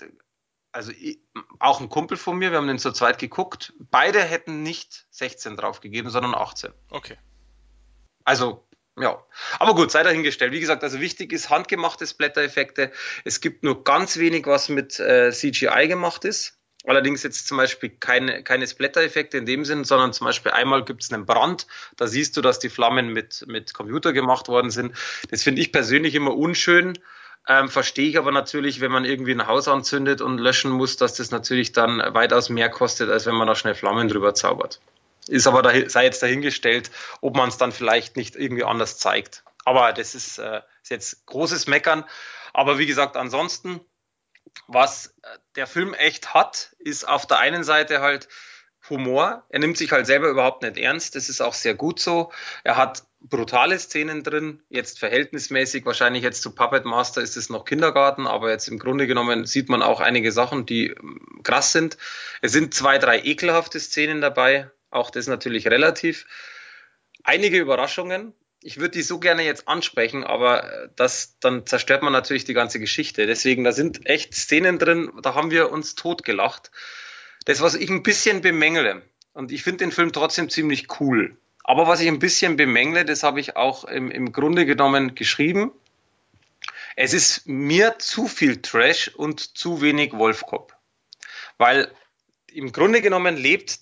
Speaker 2: also ich, auch ein Kumpel von mir, wir haben den zu zweit geguckt, beide hätten nicht 16 draufgegeben, sondern 18.
Speaker 1: Okay.
Speaker 2: Also, ja. Aber gut, sei dahingestellt. Wie gesagt, also wichtig ist handgemachte Splatter-Effekte. Es gibt nur ganz wenig, was mit äh, CGI gemacht ist. Allerdings jetzt zum Beispiel keine, keine Splatter-Effekte in dem Sinn, sondern zum Beispiel einmal gibt es einen Brand, da siehst du, dass die Flammen mit, mit Computer gemacht worden sind. Das finde ich persönlich immer unschön. Ähm, verstehe ich aber natürlich, wenn man irgendwie ein Haus anzündet und löschen muss, dass das natürlich dann weitaus mehr kostet, als wenn man da schnell Flammen drüber zaubert. Ist aber da, sei jetzt dahingestellt, ob man es dann vielleicht nicht irgendwie anders zeigt. Aber das ist, äh, ist jetzt großes Meckern. Aber wie gesagt, ansonsten was äh, der Film echt hat, ist auf der einen Seite halt Humor. Er nimmt sich halt selber überhaupt nicht ernst. Das ist auch sehr gut so. Er hat brutale Szenen drin, jetzt verhältnismäßig. Wahrscheinlich jetzt zu Puppet Master ist es noch Kindergarten, aber jetzt im Grunde genommen sieht man auch einige Sachen, die ähm, krass sind. Es sind zwei, drei ekelhafte Szenen dabei. Auch das natürlich relativ. Einige Überraschungen ich würde die so gerne jetzt ansprechen, aber äh, das, dann zerstört man natürlich die ganze Geschichte. Deswegen, da sind echt Szenen drin, da haben wir uns totgelacht. Das, was ich ein bisschen bemängle, und ich finde den Film trotzdem ziemlich cool, aber was ich ein bisschen bemängle, das habe ich auch im, im Grunde genommen geschrieben. Es ist mir zu viel Trash und zu wenig Wolfkopf. Weil im Grunde genommen lebt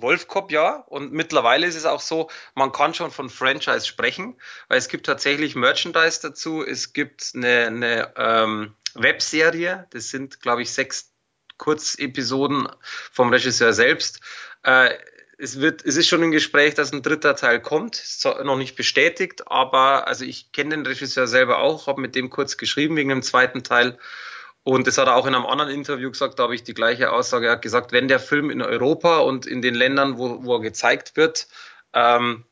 Speaker 2: Wolfcop ja. Und mittlerweile ist es auch so, man kann schon von Franchise sprechen, weil es gibt tatsächlich Merchandise dazu. Es gibt eine, eine ähm, Webserie, das sind, glaube ich, sechs Kurzepisoden vom Regisseur selbst. Äh, es wird, es ist schon im Gespräch, dass ein dritter Teil kommt, ist noch nicht bestätigt, aber also ich kenne den Regisseur selber auch, habe mit dem kurz geschrieben wegen dem zweiten Teil und das hat er auch in einem anderen Interview gesagt, da habe ich die gleiche Aussage. Er hat gesagt, wenn der Film in Europa und in den Ländern, wo, wo er gezeigt wird, ähm,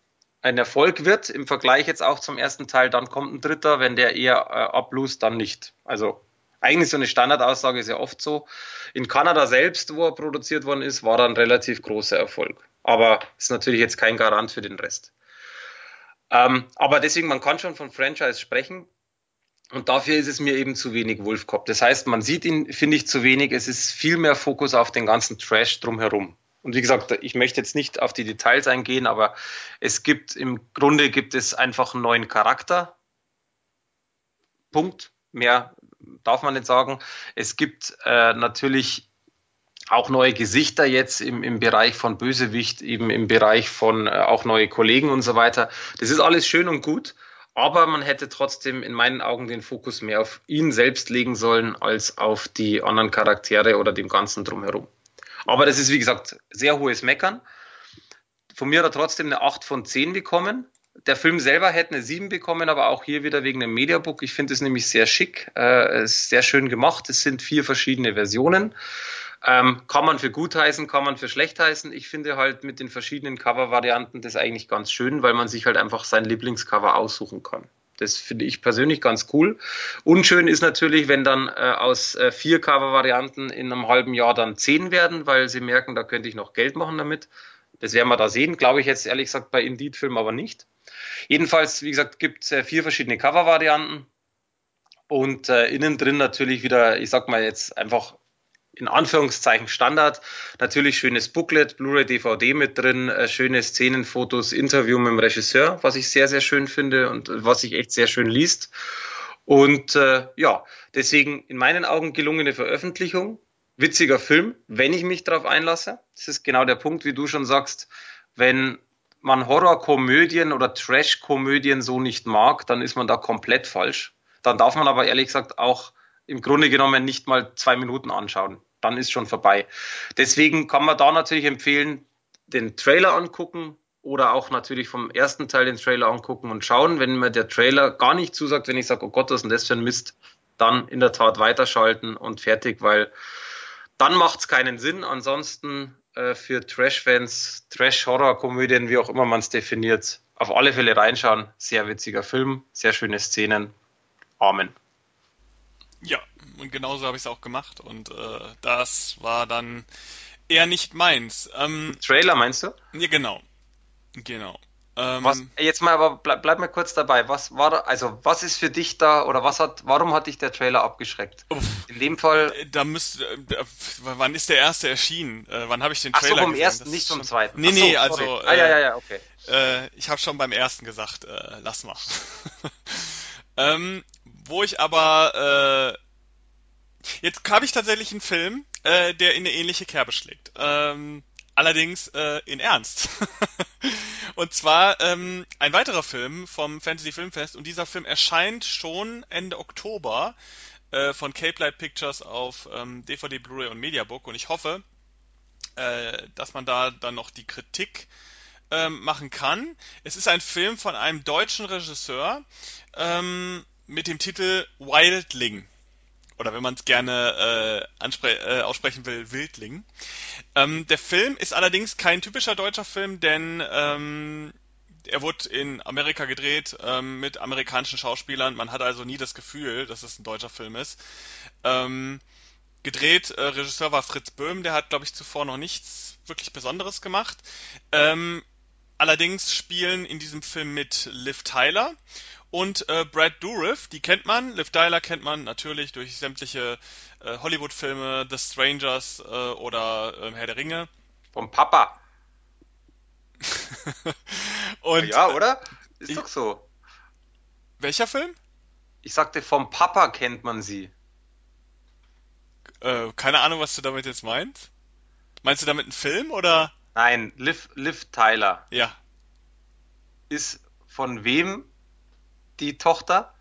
Speaker 2: ein Erfolg wird, im Vergleich jetzt auch zum ersten Teil, dann kommt ein dritter, wenn der eher äh, ablust, dann nicht. Also eigentlich so eine Standardaussage ist ja oft so. In Kanada selbst, wo er produziert worden ist, war ein relativ großer Erfolg. Aber ist natürlich jetzt kein Garant für den Rest. Ähm, aber deswegen, man kann schon von Franchise sprechen. Und dafür ist es mir eben zu wenig Wolfcop. Das heißt, man sieht ihn, finde ich, zu wenig. Es ist viel mehr Fokus auf den ganzen Trash drumherum. Und wie gesagt, ich möchte jetzt nicht auf die Details eingehen, aber es gibt im Grunde gibt es einfach einen neuen Charakter. Punkt. Mehr darf man nicht sagen. Es gibt äh, natürlich auch neue Gesichter jetzt im, im Bereich von Bösewicht, eben im Bereich von äh, auch neue Kollegen und so weiter. Das ist alles schön und gut. Aber man hätte trotzdem in meinen Augen den Fokus mehr auf ihn selbst legen sollen, als auf die anderen Charaktere oder dem Ganzen drumherum. Aber das ist, wie gesagt, sehr hohes Meckern. Von mir hat er trotzdem eine 8 von 10 bekommen. Der Film selber hätte eine 7 bekommen, aber auch hier wieder wegen dem Mediabook. Ich finde es nämlich sehr schick, äh, sehr schön gemacht. Es sind vier verschiedene Versionen. Ähm, kann man für gut heißen, kann man für schlecht heißen. Ich finde halt mit den verschiedenen Cover-Varianten das eigentlich ganz schön, weil man sich halt einfach sein Lieblingscover aussuchen kann. Das finde ich persönlich ganz cool. Unschön ist natürlich, wenn dann äh, aus äh, vier Cover-Varianten in einem halben Jahr dann zehn werden, weil sie merken, da könnte ich noch Geld machen damit. Das werden wir da sehen, glaube ich jetzt ehrlich gesagt bei Indeed-Film aber nicht. Jedenfalls, wie gesagt, gibt es äh, vier verschiedene Cover-Varianten und äh, innen drin natürlich wieder, ich sag mal jetzt einfach in Anführungszeichen Standard. Natürlich schönes Booklet, Blu-ray, DVD mit drin, äh, schöne Szenenfotos, Interview mit dem Regisseur, was ich sehr, sehr schön finde und was sich echt sehr schön liest. Und äh, ja, deswegen in meinen Augen gelungene Veröffentlichung. Witziger Film, wenn ich mich darauf einlasse. Das ist genau der Punkt, wie du schon sagst. Wenn man Horrorkomödien oder Trash-Komödien so nicht mag, dann ist man da komplett falsch. Dann darf man aber ehrlich gesagt auch im Grunde genommen nicht mal zwei Minuten anschauen dann ist schon vorbei. Deswegen kann man da natürlich empfehlen, den Trailer angucken oder auch natürlich vom ersten Teil den Trailer angucken und schauen. Wenn mir der Trailer gar nicht zusagt, wenn ich sage, oh Gott, was ist denn das für ein Mist, dann in der Tat weiterschalten und fertig, weil dann macht es keinen Sinn. Ansonsten äh, für Trash-Fans, Trash-Horror-Komödien, wie auch immer man es definiert, auf alle Fälle reinschauen. Sehr witziger Film, sehr schöne Szenen. Amen.
Speaker 1: Ja, und genauso habe ich es auch gemacht und äh, das war dann eher nicht meins.
Speaker 2: Ähm, Trailer meinst du?
Speaker 1: Ja, genau. Genau.
Speaker 2: Ähm, was, jetzt mal, aber bleib, bleib mal kurz dabei. Was war da, also was ist für dich da oder was hat, warum hat dich der Trailer abgeschreckt?
Speaker 1: Uff, In dem Fall. Äh, da müsste, äh, wann ist der erste erschienen? Äh, wann habe ich den Trailer
Speaker 2: Ach so, vom gesehen? ersten, das nicht vom zweiten.
Speaker 1: Nee, nee, also.
Speaker 2: Äh, ah, ja, ja, ja, okay.
Speaker 1: Äh, ich habe schon beim ersten gesagt, äh, lass mal. [LAUGHS] ähm, wo ich aber Jetzt habe ich tatsächlich einen Film, äh, der in eine ähnliche Kerbe schlägt. Ähm, allerdings äh, in Ernst. [LAUGHS] und zwar ähm, ein weiterer Film vom Fantasy Filmfest und dieser Film erscheint schon Ende Oktober äh, von Cape Light Pictures auf ähm, DVD, Blu-ray und Mediabook und ich hoffe, äh, dass man da dann noch die Kritik ähm, machen kann. Es ist ein Film von einem deutschen Regisseur ähm, mit dem Titel Wildling. Oder wenn man es gerne äh, äh, aussprechen will, Wildling. Ähm, der Film ist allerdings kein typischer deutscher Film, denn ähm, er wurde in Amerika gedreht ähm, mit amerikanischen Schauspielern. Man hat also nie das Gefühl, dass es ein deutscher Film ist. Ähm, gedreht, äh, Regisseur war Fritz Böhm, der hat, glaube ich, zuvor noch nichts wirklich Besonderes gemacht. Ähm, allerdings spielen in diesem Film mit Liv Tyler und äh, Brad Dourif, die kennt man. Liv Tyler kennt man natürlich durch sämtliche äh, Hollywood-Filme, The Strangers äh, oder äh, Herr der Ringe.
Speaker 2: Vom Papa. [LAUGHS]
Speaker 1: und,
Speaker 2: ja, oder? Ist
Speaker 1: ich,
Speaker 2: doch so.
Speaker 1: Welcher Film?
Speaker 2: Ich sagte, vom Papa kennt man sie.
Speaker 1: Äh, keine Ahnung, was du damit jetzt meinst. Meinst du damit einen Film oder?
Speaker 2: Nein, Liv, Liv Tyler.
Speaker 1: Ja.
Speaker 2: Ist von wem die Tochter?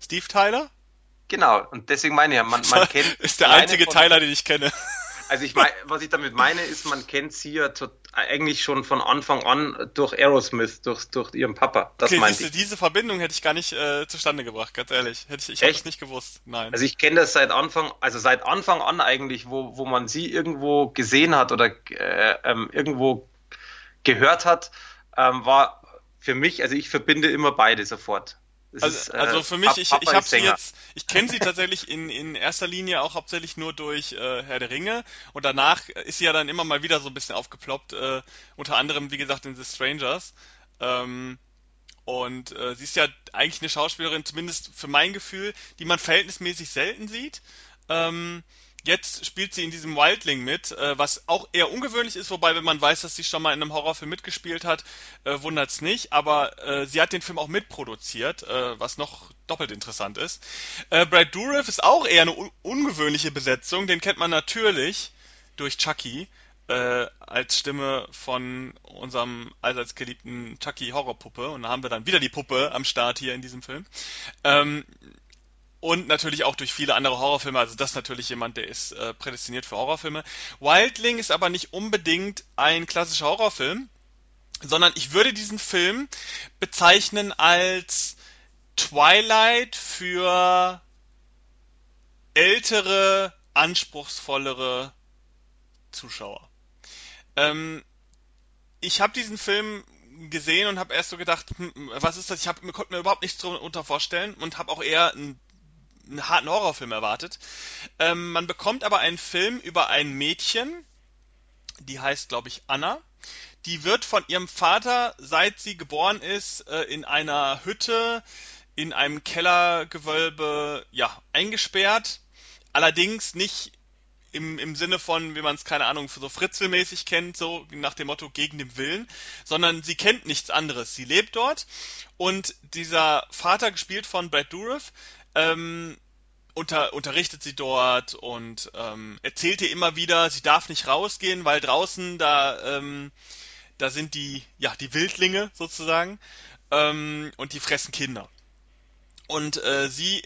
Speaker 1: Steve Tyler?
Speaker 2: Genau, und deswegen meine ich ja, man, man [LAUGHS] kennt.
Speaker 1: ist der einzige von, Tyler, den ich kenne.
Speaker 2: Also ich meine, [LAUGHS] was ich damit meine, ist, man kennt sie ja tot, eigentlich schon von Anfang an durch Aerosmith, durch, durch ihren Papa. Das
Speaker 1: okay,
Speaker 2: meinte
Speaker 1: ich. diese Verbindung hätte ich gar nicht äh, zustande gebracht, ganz ehrlich. Hätte ich, ich das nicht gewusst. Nein.
Speaker 2: Also ich kenne das seit Anfang, also seit Anfang an eigentlich, wo, wo man sie irgendwo gesehen hat oder äh, ähm, irgendwo gehört hat, ähm, war für mich, also ich verbinde immer beide sofort.
Speaker 1: Also, ist, äh, also, für mich, ich, ich habe sie jetzt, ich kenne sie tatsächlich in, in erster Linie auch hauptsächlich nur durch äh, Herr der Ringe und danach ist sie ja dann immer mal wieder so ein bisschen aufgeploppt, äh, unter anderem wie gesagt in The Strangers. Ähm, und äh, sie ist ja eigentlich eine Schauspielerin, zumindest für mein Gefühl, die man verhältnismäßig selten sieht. Ähm, Jetzt spielt sie in diesem Wildling mit, äh, was auch eher ungewöhnlich ist, wobei, wenn man weiß, dass sie schon mal in einem Horrorfilm mitgespielt hat, äh, wundert's nicht. Aber äh, sie hat den Film auch mitproduziert, was noch doppelt interessant ist. Brad Dourif ist auch eher eine un ungewöhnliche Besetzung. Den kennt man natürlich durch Chucky als Stimme von unserem allseits geliebten Chucky Horrorpuppe. Und da haben wir dann wieder die Puppe am Start hier in diesem Film. Ähm, und natürlich auch durch viele andere Horrorfilme. Also das ist natürlich jemand, der ist äh, prädestiniert für Horrorfilme. Wildling ist aber nicht unbedingt ein klassischer Horrorfilm, sondern ich würde diesen Film bezeichnen als Twilight für ältere, anspruchsvollere Zuschauer. Ähm, ich habe diesen Film gesehen und habe erst so gedacht, hm, was ist das? Ich hab, konnte mir überhaupt nichts darunter vorstellen und habe auch eher ein einen harten Horrorfilm erwartet. Ähm, man bekommt aber einen Film über ein Mädchen, die heißt, glaube ich, Anna. Die wird von ihrem Vater, seit sie geboren ist, äh, in einer Hütte in einem Kellergewölbe ja, eingesperrt. Allerdings nicht im, im Sinne von, wie man es, keine Ahnung, so Fritzelmäßig kennt, so nach dem Motto gegen den Willen, sondern sie kennt nichts anderes. Sie lebt dort und dieser Vater, gespielt von Brad Dourif, ähm, unter, unterrichtet sie dort und ähm, erzählt ihr immer wieder, sie darf nicht rausgehen, weil draußen da, ähm, da sind die, ja, die Wildlinge sozusagen ähm, und die fressen Kinder. Und äh, sie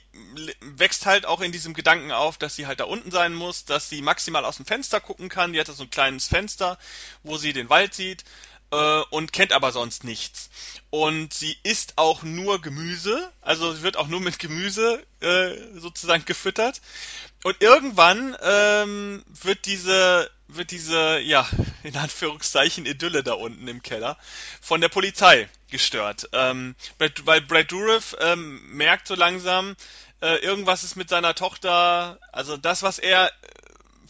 Speaker 1: wächst halt auch in diesem Gedanken auf, dass sie halt da unten sein muss, dass sie maximal aus dem Fenster gucken kann. Die hat da so ein kleines Fenster, wo sie den Wald sieht und kennt aber sonst nichts. Und sie isst auch nur Gemüse, also sie wird auch nur mit Gemüse äh, sozusagen gefüttert. Und irgendwann ähm, wird diese wird diese, ja, [LAUGHS] in Anführungszeichen Idylle da unten im Keller von der Polizei gestört. Ähm, weil Brad Dourif ähm, merkt so langsam, äh, irgendwas ist mit seiner Tochter, also das, was er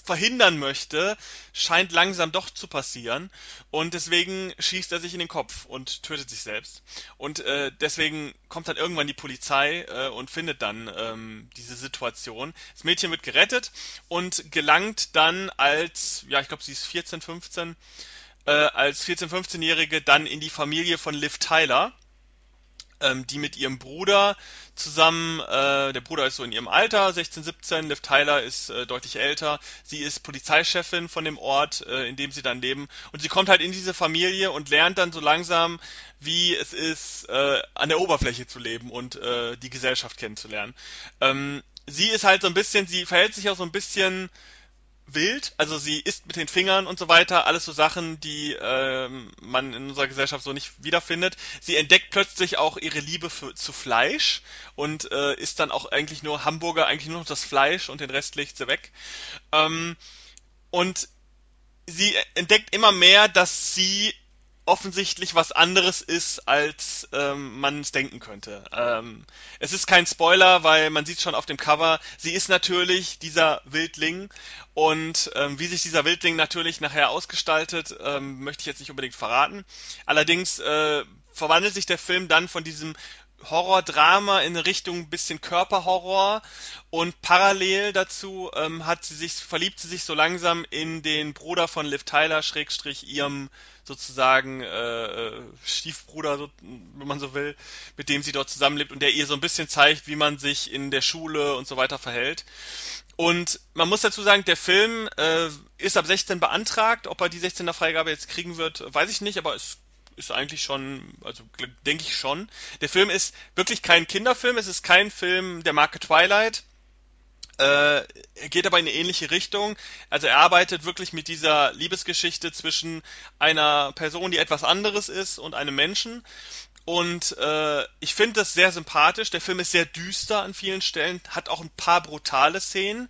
Speaker 1: verhindern möchte, scheint langsam doch zu passieren. Und deswegen schießt er sich in den Kopf und tötet sich selbst. Und äh, deswegen kommt dann irgendwann die Polizei äh, und findet dann ähm, diese Situation. Das Mädchen wird gerettet und gelangt dann als, ja, ich glaube, sie ist 14, 15, äh, als 14, 15-Jährige dann in die Familie von Liv Tyler. Ähm, die mit ihrem Bruder zusammen, äh, der Bruder ist so in ihrem Alter, 16, 17, Liv Tyler ist äh, deutlich älter, sie ist Polizeichefin von dem Ort, äh, in dem sie dann leben und sie kommt halt in diese Familie und lernt dann so langsam, wie es ist, äh, an der Oberfläche zu leben und äh, die Gesellschaft kennenzulernen. Ähm, sie ist halt so ein bisschen, sie verhält sich auch so ein bisschen wild, also sie isst mit den Fingern und so weiter, alles so Sachen, die ähm, man in unserer Gesellschaft so nicht wiederfindet. Sie entdeckt plötzlich auch ihre Liebe für, zu Fleisch und äh, isst dann auch eigentlich nur Hamburger, eigentlich nur noch das Fleisch und den Rest legt sie weg. Ähm, und sie entdeckt immer mehr, dass sie offensichtlich was anderes ist, als ähm, man es denken könnte. Ähm, es ist kein Spoiler, weil man sieht schon auf dem Cover, sie ist natürlich dieser Wildling und ähm, wie sich dieser Wildling natürlich nachher ausgestaltet, ähm, möchte ich jetzt nicht unbedingt verraten. Allerdings äh, verwandelt sich der Film dann von diesem Horror-Drama in Richtung ein bisschen Körperhorror und parallel dazu ähm, hat sie sich verliebt sie sich so langsam in den Bruder von Liv Tyler Schrägstrich ihrem sozusagen äh, Stiefbruder, so, wenn man so will, mit dem sie dort zusammenlebt und der ihr so ein bisschen zeigt, wie man sich in der Schule und so weiter verhält. Und man muss dazu sagen, der Film äh, ist ab 16 beantragt. Ob er die 16er Freigabe jetzt kriegen wird, weiß ich nicht, aber es ist eigentlich schon, also denke ich schon. Der Film ist wirklich kein Kinderfilm, es ist kein Film der Marke Twilight. Äh, er geht aber in eine ähnliche Richtung. Also er arbeitet wirklich mit dieser Liebesgeschichte zwischen einer Person, die etwas anderes ist, und einem Menschen. Und äh, ich finde das sehr sympathisch. Der Film ist sehr düster an vielen Stellen, hat auch ein paar brutale Szenen,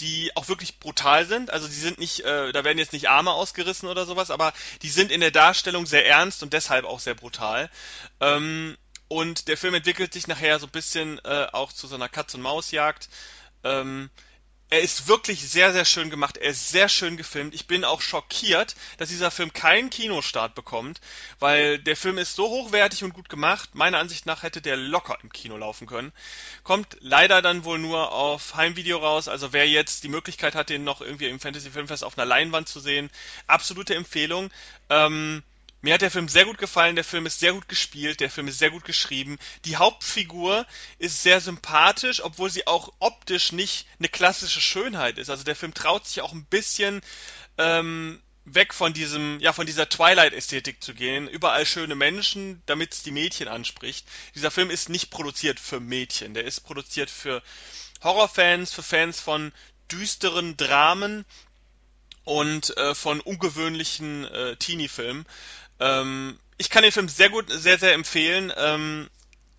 Speaker 1: die auch wirklich brutal sind. Also die sind nicht, äh, da werden jetzt nicht Arme ausgerissen oder sowas, aber die sind in der Darstellung sehr ernst und deshalb auch sehr brutal. Ähm, und der Film entwickelt sich nachher so ein bisschen äh, auch zu so einer Katz-und-Maus-Jagd. Ähm, er ist wirklich sehr, sehr schön gemacht. Er ist sehr schön gefilmt. Ich bin auch schockiert, dass dieser Film keinen Kinostart bekommt, weil der Film ist so hochwertig und gut gemacht. Meiner Ansicht nach hätte der locker im Kino laufen können. Kommt leider dann wohl nur auf Heimvideo raus. Also wer jetzt die Möglichkeit hat, den noch irgendwie im Fantasy Filmfest auf einer Leinwand zu sehen, absolute Empfehlung. Ähm, mir hat der Film sehr gut gefallen, der Film ist sehr gut gespielt, der Film ist sehr gut geschrieben. Die Hauptfigur ist sehr sympathisch, obwohl sie auch optisch nicht eine klassische Schönheit ist. Also der Film traut sich auch ein bisschen ähm, weg von diesem, ja, von dieser Twilight-Ästhetik zu gehen. Überall schöne Menschen, damit es die Mädchen anspricht. Dieser Film ist nicht produziert für Mädchen, der ist produziert für Horrorfans, für Fans von düsteren Dramen und äh, von ungewöhnlichen äh, Teenie-Filmen. Ähm, ich kann den Film sehr gut, sehr, sehr empfehlen. Ähm,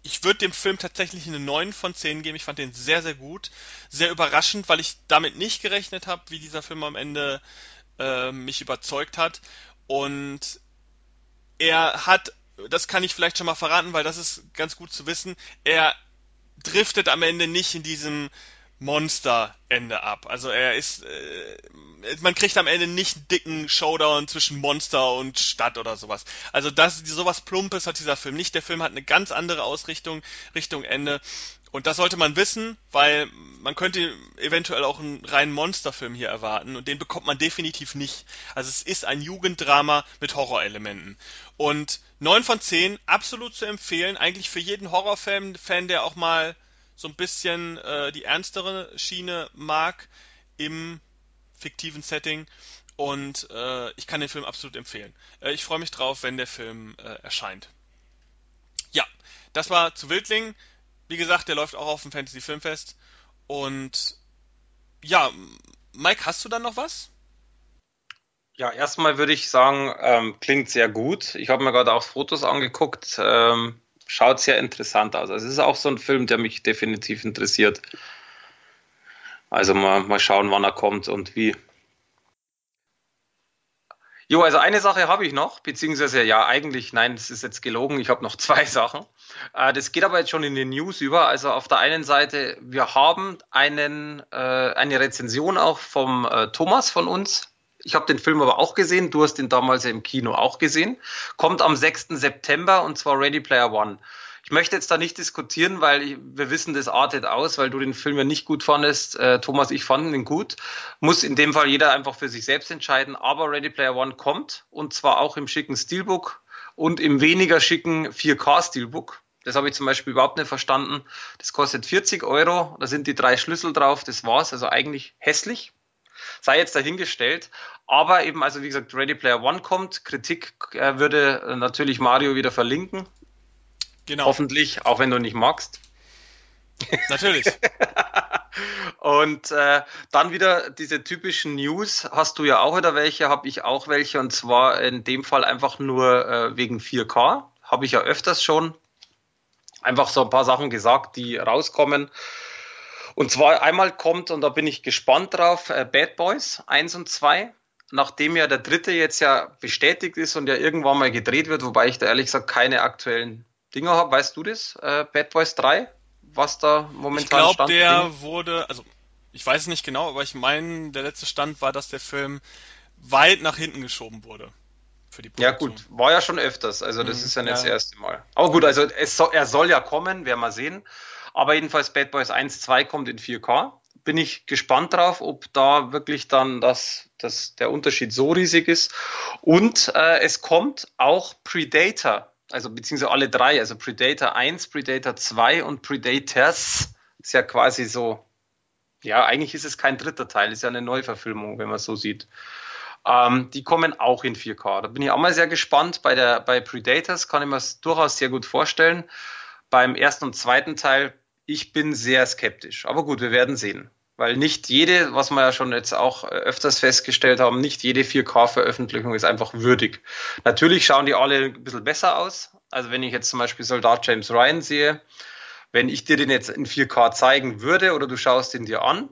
Speaker 1: ich würde dem Film tatsächlich eine 9 von 10 geben. Ich fand den sehr, sehr gut. Sehr überraschend, weil ich damit nicht gerechnet habe, wie dieser Film am Ende äh, mich überzeugt hat. Und er hat, das kann ich vielleicht schon mal verraten, weil das ist ganz gut zu wissen, er driftet am Ende nicht in diesem Monster-Ende ab. Also er ist, äh, man kriegt am Ende nicht einen dicken Showdown zwischen Monster und Stadt oder sowas. Also das, sowas Plumpes hat dieser Film nicht. Der Film hat eine ganz andere Ausrichtung Richtung Ende. Und das sollte man wissen, weil man könnte eventuell auch einen reinen Monsterfilm hier erwarten und den bekommt man definitiv nicht. Also es ist ein Jugenddrama mit Horrorelementen. Und 9 von 10 absolut zu empfehlen, eigentlich für jeden Horrorfan, Fan, der auch mal so ein bisschen äh, die ernstere Schiene mag im fiktiven Setting. Und äh, ich kann den Film absolut empfehlen. Äh, ich freue mich drauf, wenn der Film äh, erscheint. Ja, das war zu Wildling. Wie gesagt, der läuft auch auf dem Fantasy Filmfest. Und ja, Mike, hast du dann noch was?
Speaker 2: Ja, erstmal würde ich sagen, ähm, klingt sehr gut. Ich habe mir gerade auch Fotos angeguckt. Ähm, schaut sehr interessant aus. Also es ist auch so ein Film, der mich definitiv interessiert. Also mal, mal schauen, wann er kommt und wie. Jo, also eine Sache habe ich noch, beziehungsweise ja, eigentlich, nein, das ist jetzt gelogen, ich habe noch [LAUGHS] zwei Sachen. Äh, das geht aber jetzt schon in den News über. Also auf der einen Seite, wir haben einen, äh, eine Rezension auch vom äh, Thomas von uns. Ich habe den Film aber auch gesehen, du hast den damals im Kino auch gesehen. Kommt am 6. September und zwar Ready Player One. Ich möchte jetzt da nicht diskutieren, weil ich, wir wissen, das artet aus, weil du den Film ja nicht gut fandest. Äh, Thomas, ich fand ihn gut. Muss in dem Fall jeder einfach für sich selbst entscheiden. Aber Ready Player One kommt und zwar auch im schicken Steelbook und im weniger schicken 4K Steelbook. Das habe ich zum Beispiel überhaupt nicht verstanden. Das kostet 40 Euro, da sind die drei Schlüssel drauf, das war's. Also eigentlich hässlich. Sei jetzt dahingestellt. Aber eben, also wie gesagt, Ready Player One kommt. Kritik äh, würde natürlich Mario wieder verlinken. Genau. Hoffentlich, auch wenn du nicht magst.
Speaker 1: Natürlich. [LAUGHS]
Speaker 2: und äh, dann wieder diese typischen News. Hast du ja auch wieder welche, habe ich auch welche. Und zwar in dem Fall einfach nur äh, wegen 4K. Habe ich ja öfters schon einfach so ein paar Sachen gesagt, die rauskommen. Und zwar einmal kommt, und da bin ich gespannt drauf, äh, Bad Boys 1 und 2. Nachdem ja der dritte jetzt ja bestätigt ist und ja irgendwann mal gedreht wird, wobei ich da ehrlich gesagt keine aktuellen Dinger habe. Weißt du das? Äh, Bad Boys 3? Was da momentan
Speaker 1: Ich glaube, der Ding? wurde, also ich weiß es nicht genau, aber ich meine, der letzte Stand war, dass der Film weit nach hinten geschoben wurde
Speaker 2: für die Produktion. Ja gut, war ja schon öfters, also das mhm, ist ja nicht ja. das erste Mal. Aber gut, also es soll, er soll ja kommen, werden wir sehen. Aber jedenfalls Bad Boys 1, 2 kommt in 4K. Bin ich gespannt drauf, ob da wirklich dann das, das, der Unterschied so riesig ist. Und äh, es kommt auch Predator, also beziehungsweise alle drei, also Predator 1, Predator 2 und Predators. Ist ja quasi so, ja, eigentlich ist es kein dritter Teil, ist ja eine Neuverfilmung, wenn man so sieht. Ähm, die kommen auch in 4K. Da bin ich auch mal sehr gespannt. Bei, der, bei Predators kann ich mir es durchaus sehr gut vorstellen. Beim ersten und zweiten Teil, ich bin sehr skeptisch. Aber gut, wir werden sehen. Weil nicht jede, was wir ja schon jetzt auch öfters festgestellt haben, nicht jede 4K-Veröffentlichung ist einfach würdig. Natürlich schauen die alle ein bisschen besser aus. Also wenn ich jetzt zum Beispiel Soldat James Ryan sehe, wenn ich dir den jetzt in 4K zeigen würde oder du schaust ihn dir an,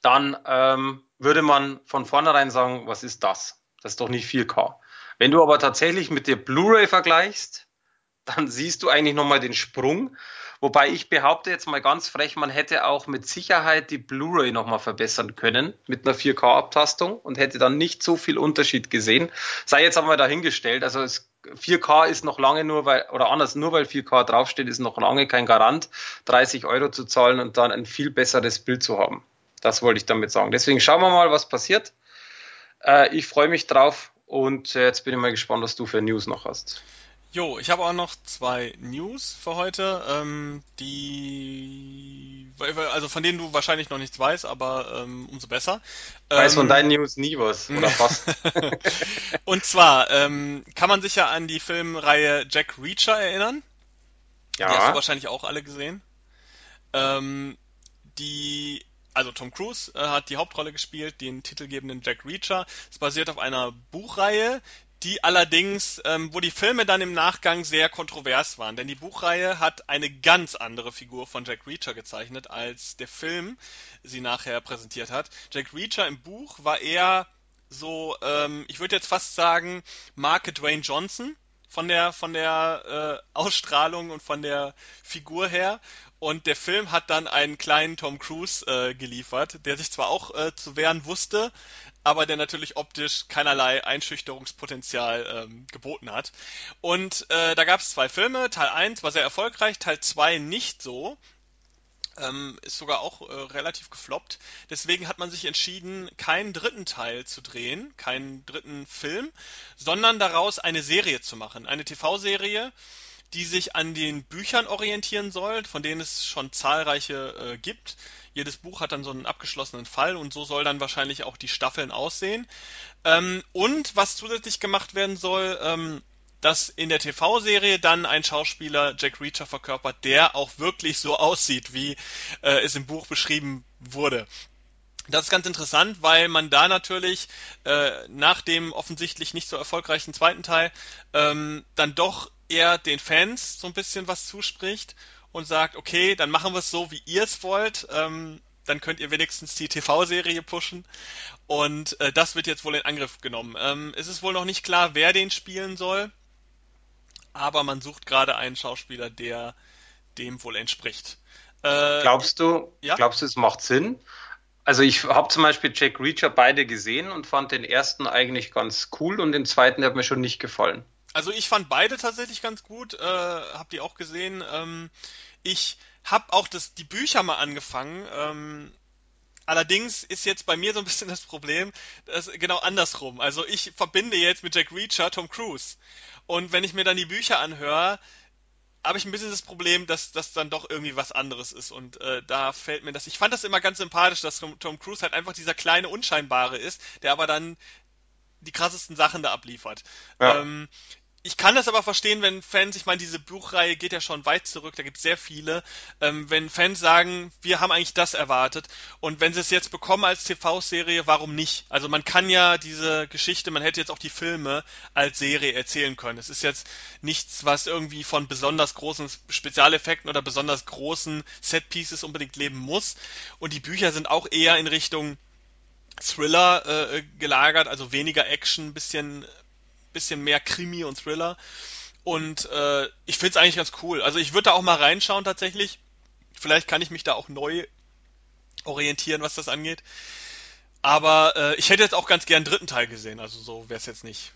Speaker 2: dann ähm, würde man von vornherein sagen, was ist das? Das ist doch nicht 4K. Wenn du aber tatsächlich mit der Blu-ray vergleichst, dann siehst du eigentlich nochmal den Sprung. Wobei ich behaupte jetzt mal ganz frech, man hätte auch mit Sicherheit die Blu-ray nochmal verbessern können mit einer 4K-Abtastung und hätte dann nicht so viel Unterschied gesehen. Sei jetzt einmal dahingestellt. Also es, 4K ist noch lange nur, weil, oder anders, nur weil 4K draufsteht, ist noch lange kein Garant, 30 Euro zu zahlen und dann ein viel besseres Bild zu haben. Das wollte ich damit sagen. Deswegen schauen wir mal, was passiert. Äh, ich freue mich drauf und äh, jetzt bin ich mal gespannt, was du für News noch hast.
Speaker 1: Jo, ich habe auch noch zwei News für heute, ähm, die, also von denen du wahrscheinlich noch nichts weißt, aber ähm, umso besser.
Speaker 2: Ich weiß ähm, von deinen News nie was, [LAUGHS] oder fast. [LAUGHS]
Speaker 1: und zwar ähm, kann man sich ja an die Filmreihe Jack Reacher erinnern. Ja. Die hast du wahrscheinlich auch alle gesehen. Ähm, die also Tom Cruise äh, hat die Hauptrolle gespielt, den titelgebenden Jack Reacher. Es basiert auf einer Buchreihe, die allerdings, ähm, wo die Filme dann im Nachgang sehr kontrovers waren, denn die Buchreihe hat eine ganz andere Figur von Jack Reacher gezeichnet, als der Film sie nachher präsentiert hat. Jack Reacher im Buch war eher so, ähm, ich würde jetzt fast sagen, Mark Dwayne Johnson von der von der äh, Ausstrahlung und von der Figur her und der Film hat dann einen kleinen Tom Cruise äh, geliefert, der sich zwar auch äh, zu wehren wusste, aber der natürlich optisch keinerlei Einschüchterungspotenzial ähm, geboten hat. Und äh, da gab es zwei Filme. Teil 1 war sehr erfolgreich, Teil 2 nicht so. Ähm, ist sogar auch äh, relativ gefloppt. Deswegen hat man sich entschieden, keinen dritten Teil zu drehen, keinen dritten Film, sondern daraus eine Serie zu machen. Eine TV-Serie, die sich an den Büchern orientieren soll, von denen es schon zahlreiche äh, gibt. Jedes Buch hat dann so einen abgeschlossenen Fall und so soll dann wahrscheinlich auch die Staffeln aussehen. Ähm, und was zusätzlich gemacht werden soll, ähm, dass in der TV-Serie dann ein Schauspieler Jack Reacher verkörpert, der auch wirklich so aussieht, wie äh, es im Buch beschrieben wurde. Das ist ganz interessant, weil man da natürlich äh, nach dem offensichtlich nicht so erfolgreichen zweiten Teil ähm, dann doch eher den Fans so ein bisschen was zuspricht und sagt, okay, dann machen wir es so, wie ihr es wollt. Ähm, dann könnt ihr wenigstens die TV-Serie pushen. Und äh, das wird jetzt wohl in Angriff genommen. Ähm, es ist wohl noch nicht klar, wer den spielen soll. Aber man sucht gerade einen Schauspieler, der dem wohl entspricht.
Speaker 2: Äh, glaubst du, ja? glaubst du, es macht Sinn? Also ich habe zum Beispiel Jack Reacher beide gesehen und fand den ersten eigentlich ganz cool und den zweiten hat mir schon nicht gefallen.
Speaker 1: Also ich fand beide tatsächlich ganz gut, äh, hab die auch gesehen. Ähm, ich habe auch das, die Bücher mal angefangen. Ähm, allerdings ist jetzt bei mir so ein bisschen das Problem, dass genau andersrum. Also ich verbinde jetzt mit Jack Reacher Tom Cruise. Und wenn ich mir dann die Bücher anhöre, habe ich ein bisschen das Problem, dass das dann doch irgendwie was anderes ist. Und äh, da fällt mir das. Ich fand das immer ganz sympathisch, dass Tom, Tom Cruise halt einfach dieser kleine Unscheinbare ist, der aber dann die krassesten Sachen da abliefert. Ja. Ähm, ich kann das aber verstehen, wenn Fans, ich meine, diese Buchreihe geht ja schon weit zurück, da gibt es sehr viele, ähm, wenn Fans sagen, wir haben eigentlich das erwartet und wenn sie es jetzt bekommen als TV-Serie, warum nicht? Also man kann ja diese Geschichte, man hätte jetzt auch die Filme als Serie erzählen können. Es ist jetzt nichts, was irgendwie von besonders großen Spezialeffekten oder besonders großen Set-Pieces unbedingt leben muss und die Bücher sind auch eher in Richtung Thriller äh, gelagert, also weniger Action, bisschen bisschen mehr Krimi und Thriller. Und äh, ich finde es eigentlich ganz cool. Also ich würde da auch mal reinschauen tatsächlich. Vielleicht kann ich mich da auch neu orientieren, was das angeht. Aber äh, ich hätte jetzt auch ganz gern einen dritten Teil gesehen. Also so wäre es jetzt nicht.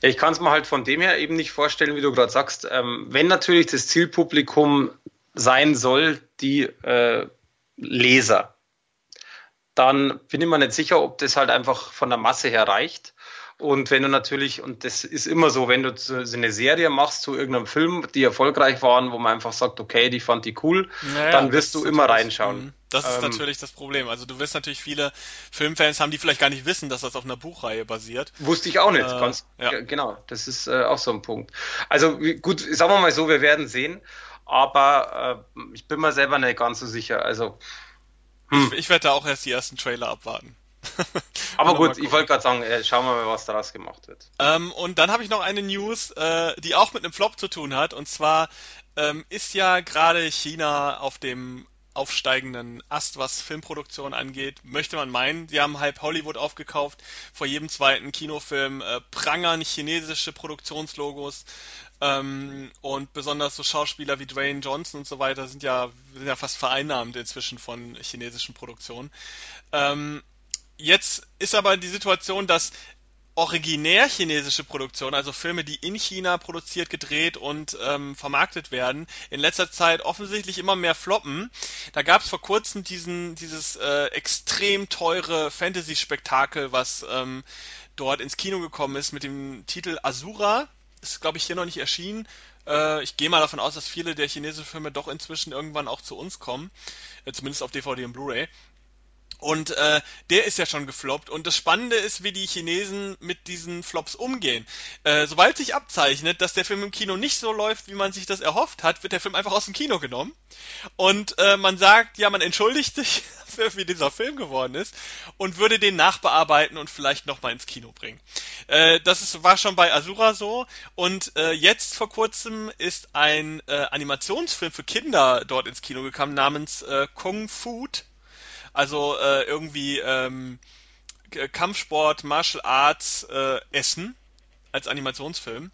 Speaker 2: Ja, ich kann es mir halt von dem her eben nicht vorstellen, wie du gerade sagst. Ähm, wenn natürlich das Zielpublikum sein soll, die äh, Leser, dann bin ich mir nicht sicher, ob das halt einfach von der Masse her reicht. Und wenn du natürlich, und das ist immer so, wenn du so eine Serie machst zu irgendeinem Film, die erfolgreich waren, wo man einfach sagt, okay, die fand die cool, naja, dann wirst du immer reinschauen. Mhm.
Speaker 1: Das ist ähm, natürlich das Problem. Also du wirst natürlich viele Filmfans haben, die vielleicht gar nicht wissen, dass das auf einer Buchreihe basiert.
Speaker 2: Wusste ich auch nicht. Äh, Ganz, ja. Genau, das ist äh, auch so ein Punkt. Also gut, sagen wir mal so, wir werden sehen. Aber äh, ich bin mir selber nicht ganz so sicher. Also
Speaker 1: hm. ich, ich werde da auch erst die ersten Trailer abwarten. [LAUGHS]
Speaker 2: Aber gut, ich wollte gerade sagen, äh, schauen wir mal, was daraus gemacht wird.
Speaker 1: Ähm, und dann habe ich noch eine News, äh, die auch mit einem Flop zu tun hat. Und zwar ähm, ist ja gerade China auf dem aufsteigenden Ast, was Filmproduktion angeht, möchte man meinen. Die haben halb Hollywood aufgekauft. Vor jedem zweiten Kinofilm äh, prangern chinesische Produktionslogos. Ähm, und besonders so Schauspieler wie Dwayne Johnson und so weiter sind ja, sind ja fast vereinnahmt inzwischen von chinesischen Produktionen. Ähm, Jetzt ist aber die Situation, dass originär chinesische Produktionen, also Filme, die in China produziert, gedreht und ähm, vermarktet werden, in letzter Zeit offensichtlich immer mehr floppen. Da gab es vor kurzem diesen, dieses äh, extrem teure Fantasy-Spektakel, was ähm, dort ins Kino gekommen ist mit dem Titel Asura. Ist, glaube ich, hier noch nicht erschienen. Äh, ich gehe mal davon aus, dass viele der chinesischen Filme doch inzwischen irgendwann auch zu uns kommen. Äh, zumindest auf DVD und Blu-ray. Und äh, der ist ja schon gefloppt. Und das Spannende ist, wie die Chinesen mit diesen Flops umgehen. Äh, sobald sich abzeichnet, dass der Film im Kino nicht so läuft, wie man sich das erhofft hat, wird der Film einfach aus dem Kino genommen. Und äh, man sagt, ja, man entschuldigt sich [LAUGHS] dafür, wie dieser Film geworden ist und würde den nachbearbeiten und vielleicht nochmal ins Kino bringen. Äh, das ist, war schon bei Asura so. Und äh, jetzt vor kurzem ist ein äh, Animationsfilm für Kinder dort ins Kino gekommen namens äh, Kung Food also äh, irgendwie ähm, Kampfsport, Martial Arts, äh, Essen als Animationsfilm.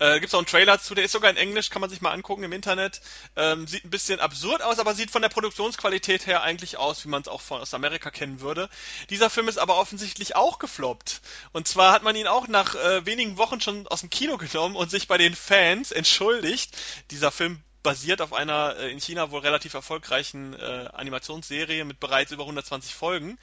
Speaker 1: Äh, Gibt es auch einen Trailer zu, der ist sogar in Englisch, kann man sich mal angucken im Internet. Ähm, sieht ein bisschen absurd aus, aber sieht von der Produktionsqualität her eigentlich aus, wie man es auch von aus Amerika kennen würde. Dieser Film ist aber offensichtlich auch gefloppt. Und zwar hat man ihn auch nach äh, wenigen Wochen schon aus dem Kino genommen und sich bei den Fans entschuldigt. Dieser Film basiert auf einer äh, in China wohl relativ erfolgreichen äh, Animationsserie mit bereits über 120 Folgen.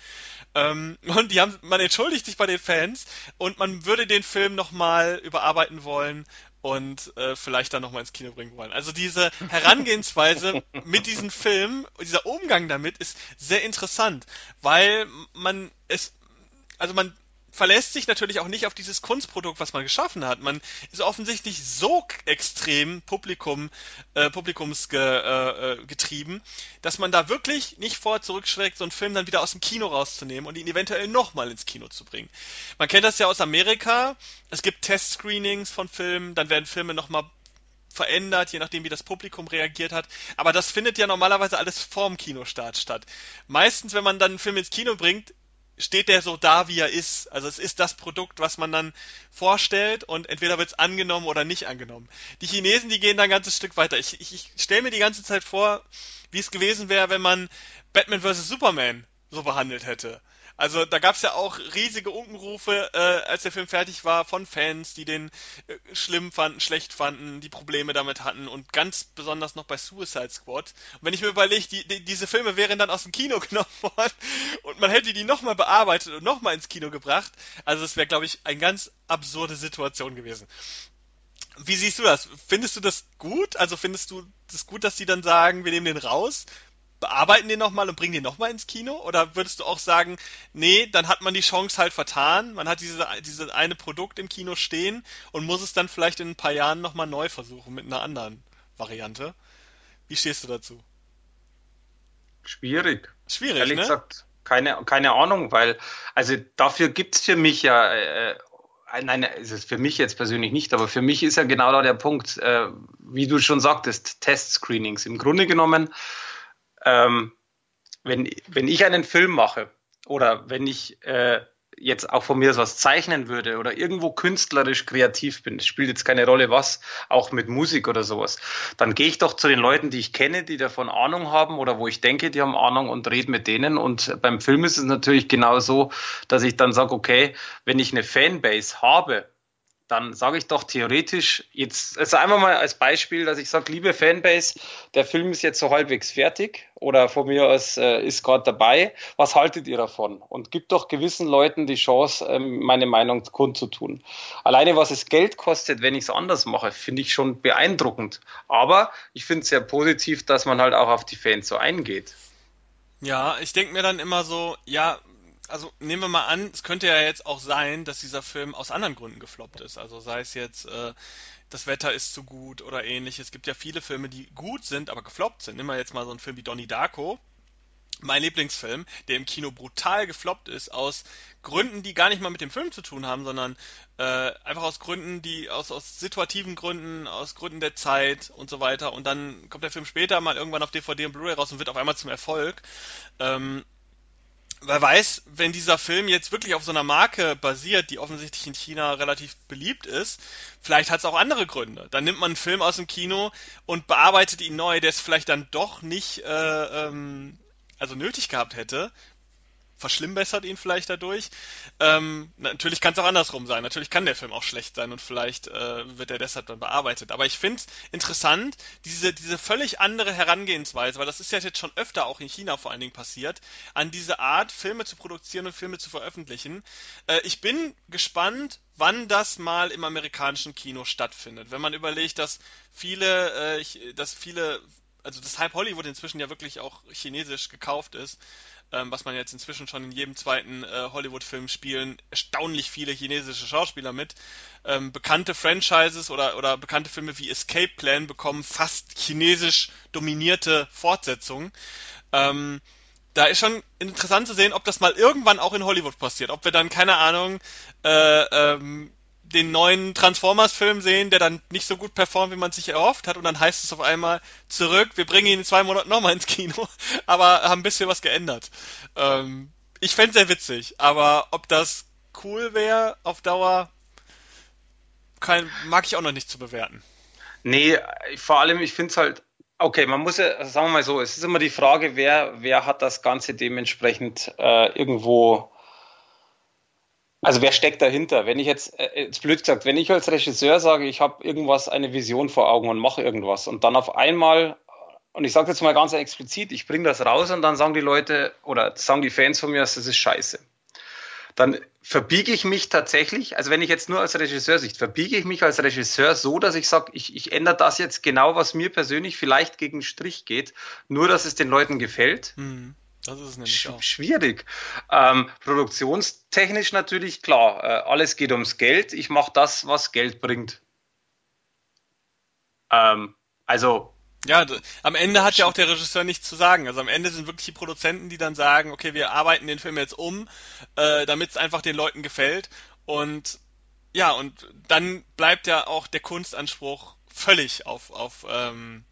Speaker 1: Ähm, und die haben, man entschuldigt sich bei den Fans und man würde den Film nochmal überarbeiten wollen und äh, vielleicht dann nochmal ins Kino bringen wollen. Also diese [LAUGHS] Herangehensweise mit diesem Film, dieser Umgang damit ist sehr interessant, weil man es, also man verlässt sich natürlich auch nicht auf dieses Kunstprodukt, was man geschaffen hat. Man ist offensichtlich so extrem Publikum, äh, publikumsgetrieben, äh, dass man da wirklich nicht vor zurückschlägt, so einen Film dann wieder aus dem Kino rauszunehmen und ihn eventuell nochmal ins Kino zu bringen. Man kennt das ja aus Amerika. Es gibt Testscreenings von Filmen, dann werden Filme nochmal verändert, je nachdem wie das Publikum reagiert hat. Aber das findet ja normalerweise alles vorm Kinostart statt. Meistens, wenn man dann einen Film ins Kino bringt, steht der so da, wie er ist. Also es ist das Produkt, was man dann vorstellt und entweder wird es angenommen oder nicht angenommen. Die Chinesen, die gehen da ein ganzes Stück weiter. Ich, ich, ich stelle mir die ganze Zeit vor, wie es gewesen wäre, wenn man Batman vs. Superman so behandelt hätte. Also da gab es ja auch riesige Unkenrufe, äh, als der Film fertig war, von Fans, die den äh, schlimm fanden, schlecht fanden, die Probleme damit hatten und ganz besonders noch bei Suicide Squad. Und wenn ich mir überlege, die, die, diese Filme wären dann aus dem Kino [LAUGHS] genommen worden und man hätte die nochmal bearbeitet und nochmal ins Kino gebracht, also es wäre, glaube ich, eine ganz absurde Situation gewesen. Wie siehst du das? Findest du das gut? Also findest du das gut, dass die dann sagen, wir nehmen den raus, bearbeiten den nochmal und bringen den nochmal ins Kino? Oder würdest du auch sagen, nee, dann hat man die Chance halt vertan, man hat diese, diese eine Produkt im Kino stehen und muss es dann vielleicht in ein paar Jahren nochmal neu versuchen mit einer anderen Variante? Wie stehst du dazu?
Speaker 2: Schwierig.
Speaker 1: Schwierig,
Speaker 2: Ehrlich
Speaker 1: ne?
Speaker 2: gesagt, keine, keine Ahnung, weil, also dafür gibt's für mich ja, äh, äh, nein, ist es für mich jetzt persönlich nicht, aber für mich ist ja genau da der Punkt, äh, wie du schon sagtest, Test-Screenings. Im Grunde genommen, ähm, wenn, wenn ich einen Film mache oder wenn ich äh, jetzt auch von mir was zeichnen würde oder irgendwo künstlerisch kreativ bin, spielt jetzt keine Rolle was, auch mit Musik oder sowas, dann gehe ich doch zu den Leuten, die ich kenne, die davon Ahnung haben oder wo ich denke, die haben Ahnung und rede mit denen. Und beim Film ist es natürlich genau so, dass ich dann sage, okay, wenn ich eine Fanbase habe, dann sage ich doch theoretisch jetzt, also einfach mal als Beispiel, dass ich sage, liebe Fanbase, der Film ist jetzt so halbwegs fertig oder von mir aus äh, ist gerade dabei. Was haltet ihr davon? Und gibt doch gewissen Leuten die Chance, ähm, meine Meinung kundzutun. Alleine was es Geld kostet, wenn ich es anders mache, finde ich schon beeindruckend. Aber ich finde es sehr positiv, dass man halt auch auf die Fans so eingeht.
Speaker 1: Ja, ich denke mir dann immer so, ja, also nehmen wir mal an, es könnte ja jetzt auch sein, dass dieser Film aus anderen Gründen gefloppt ist. Also sei es jetzt, äh, das Wetter ist zu gut oder ähnliches. Es gibt ja viele Filme, die gut sind, aber gefloppt sind. Nehmen wir jetzt mal so einen Film wie Donnie Darko. Mein Lieblingsfilm, der im Kino brutal gefloppt ist, aus Gründen, die gar nicht mal mit dem Film zu tun haben, sondern äh, einfach aus Gründen, die aus, aus situativen Gründen, aus Gründen der Zeit und so weiter. Und dann kommt der Film später mal irgendwann auf DVD und Blu-ray raus und wird auf einmal zum Erfolg. Ähm, wer weiß, wenn dieser Film jetzt wirklich auf so einer Marke basiert, die offensichtlich in China relativ beliebt ist, vielleicht hat es auch andere Gründe. Dann nimmt man einen Film aus dem Kino und bearbeitet ihn neu, der es vielleicht dann doch nicht äh, ähm, also nötig gehabt hätte verschlimmbessert ihn vielleicht dadurch. Ähm, natürlich kann es auch andersrum sein. Natürlich kann der Film auch schlecht sein und vielleicht äh, wird er deshalb dann bearbeitet. Aber ich finde es interessant, diese, diese völlig andere Herangehensweise, weil das ist ja jetzt schon öfter auch in China vor allen Dingen passiert, an diese Art, Filme zu produzieren und Filme zu veröffentlichen. Äh, ich bin gespannt, wann das mal im amerikanischen Kino stattfindet. Wenn man überlegt, dass viele, äh, dass viele also das Hype Hollywood inzwischen ja wirklich auch chinesisch gekauft ist, ähm, was man jetzt inzwischen schon in jedem zweiten äh, Hollywood-Film spielen, erstaunlich viele chinesische Schauspieler mit. Ähm, bekannte Franchises oder, oder bekannte Filme wie Escape Plan bekommen fast chinesisch dominierte Fortsetzungen. Ähm, da ist schon interessant zu sehen, ob das mal irgendwann auch in Hollywood passiert. Ob wir dann, keine Ahnung, äh, ähm, den neuen Transformers-Film sehen, der dann nicht so gut performt, wie man sich erhofft hat, und dann heißt es auf einmal zurück, wir bringen ihn in zwei Monaten nochmal ins Kino, [LAUGHS] aber haben ein bisschen was geändert. Ähm, ich fände sehr witzig, aber ob das cool wäre auf Dauer, kein, mag ich auch noch nicht zu bewerten.
Speaker 2: Nee, vor allem, ich finde es halt, okay, man muss ja, sagen wir mal so, es ist immer die Frage, wer, wer hat das Ganze dementsprechend äh, irgendwo also wer steckt dahinter? Wenn ich jetzt, äh, jetzt blöd gesagt, wenn ich als Regisseur sage, ich habe irgendwas, eine Vision vor Augen und mache irgendwas und dann auf einmal, und ich sage jetzt mal ganz explizit, ich bringe das raus und dann sagen die Leute oder sagen die Fans von mir, das ist scheiße. Dann verbiege ich mich tatsächlich, also wenn ich jetzt nur als Regisseur sicht, verbiege ich mich als Regisseur so, dass ich sage, ich, ich ändere das jetzt genau, was mir persönlich vielleicht gegen Strich geht, nur dass es den Leuten gefällt.
Speaker 1: Hm, das ist nämlich
Speaker 2: Sch
Speaker 1: auch.
Speaker 2: schwierig. Ähm, produktionstechnisch natürlich klar, äh, alles geht ums Geld. Ich mache das, was Geld bringt. Ähm, also
Speaker 1: Ja, am Ende hat ja auch der Regisseur nichts zu sagen. Also am Ende sind wirklich die Produzenten, die dann sagen, okay, wir arbeiten den Film jetzt um, äh, damit es einfach den Leuten gefällt. Und ja, und dann bleibt ja auch der Kunstanspruch völlig auf, auf, ähm,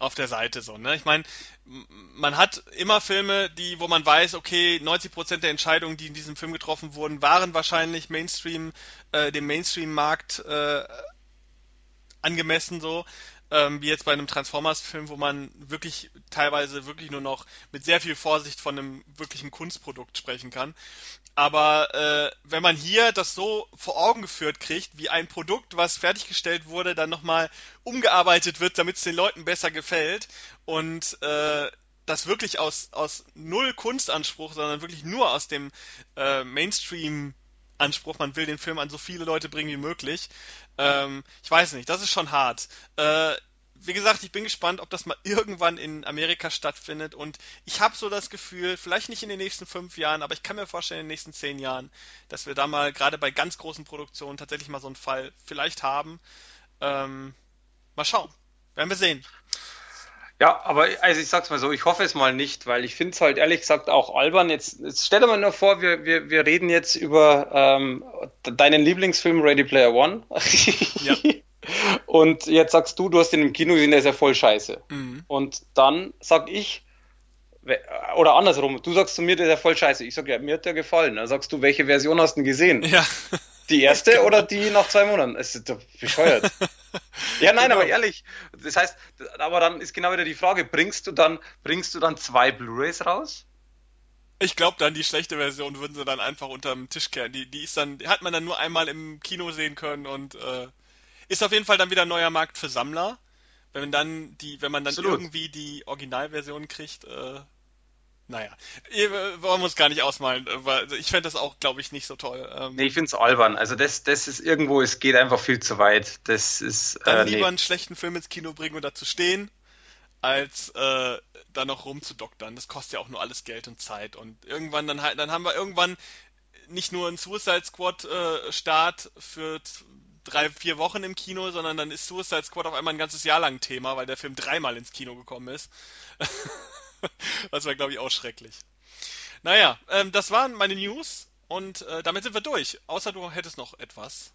Speaker 1: auf der Seite so, ne? Ich meine, man hat immer Filme, die, wo man weiß, okay, 90% der Entscheidungen, die in diesem Film getroffen wurden, waren wahrscheinlich Mainstream, äh, dem Mainstream-Markt äh, angemessen so, ähm, wie jetzt bei einem Transformers-Film, wo man wirklich teilweise wirklich nur noch mit sehr viel Vorsicht von einem wirklichen Kunstprodukt sprechen kann. Aber äh, wenn man hier das so vor Augen geführt kriegt, wie ein Produkt, was fertiggestellt wurde, dann nochmal umgearbeitet wird, damit es den Leuten besser gefällt und äh, das wirklich aus, aus null Kunstanspruch, sondern wirklich nur aus dem äh, Mainstream Anspruch, man will den Film an so viele Leute bringen wie möglich. Ähm, ich weiß nicht, das ist schon hart. Äh, wie gesagt, ich bin gespannt, ob das mal irgendwann in Amerika stattfindet. Und ich habe so das Gefühl, vielleicht nicht in den nächsten fünf Jahren, aber ich kann mir vorstellen, in den nächsten zehn Jahren, dass wir da mal gerade bei ganz großen Produktionen tatsächlich mal so einen Fall vielleicht haben. Ähm, mal schauen. Werden wir sehen.
Speaker 2: Ja, aber also ich sag's mal so, ich hoffe es mal nicht, weil ich finde es halt ehrlich gesagt auch albern. Jetzt, jetzt stell dir mal nur vor, wir, wir, wir reden jetzt über ähm, deinen Lieblingsfilm Ready Player One. Ja. [LAUGHS] Und jetzt sagst du, du hast den im Kino gesehen, der ist ja voll scheiße. Mhm. Und dann sag ich, oder andersrum, du sagst zu mir, der ist ja voll scheiße. Ich sag, ja, mir hat der gefallen. Dann sagst du, welche Version hast du denn gesehen? Ja. Die erste oder die nach zwei Monaten? Es ist doch bescheuert. [LAUGHS] ja, nein, genau. aber ehrlich. Das heißt, aber dann ist genau wieder die Frage, bringst du dann, bringst du dann zwei Blu-Rays raus?
Speaker 1: Ich glaube dann, die schlechte Version würden sie dann einfach unterm Tisch kehren. Die, die ist dann, die hat man dann nur einmal im Kino sehen können und äh, ist auf jeden Fall dann wieder ein neuer Markt für Sammler. Wenn man dann die, wenn man dann Absolut. irgendwie die Originalversion kriegt, äh, naja, wollen wir uns gar nicht ausmalen, weil ich fände das auch, glaube ich, nicht so toll.
Speaker 2: Ähm, nee, ich finde es albern. Also das, das ist irgendwo, es geht einfach viel zu weit. Das ist.
Speaker 1: Dann äh, lieber nee. einen schlechten Film ins Kino bringen und dazu stehen, als äh, da noch rumzudoktern. Das kostet ja auch nur alles Geld und Zeit. Und irgendwann dann halt, dann haben wir irgendwann nicht nur einen Suicide Squad äh, Start für drei, vier Wochen im Kino, sondern dann ist Suicide Squad auf einmal ein ganzes Jahr lang Thema, weil der Film dreimal ins Kino gekommen ist. [LAUGHS] das war, glaube ich, auch schrecklich. Naja, ähm, das waren meine News und äh, damit sind wir durch. Außer du hättest noch etwas.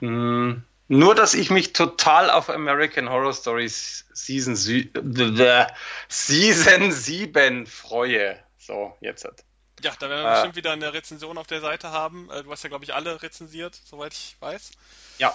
Speaker 2: Mm, nur, dass ich mich total auf American Horror Stories Season, Season 7 freue. So, jetzt.
Speaker 1: Ja, da werden wir äh, bestimmt wieder eine Rezension auf der Seite haben. Äh, du hast ja, glaube ich, alle rezensiert, soweit ich weiß.
Speaker 2: Ja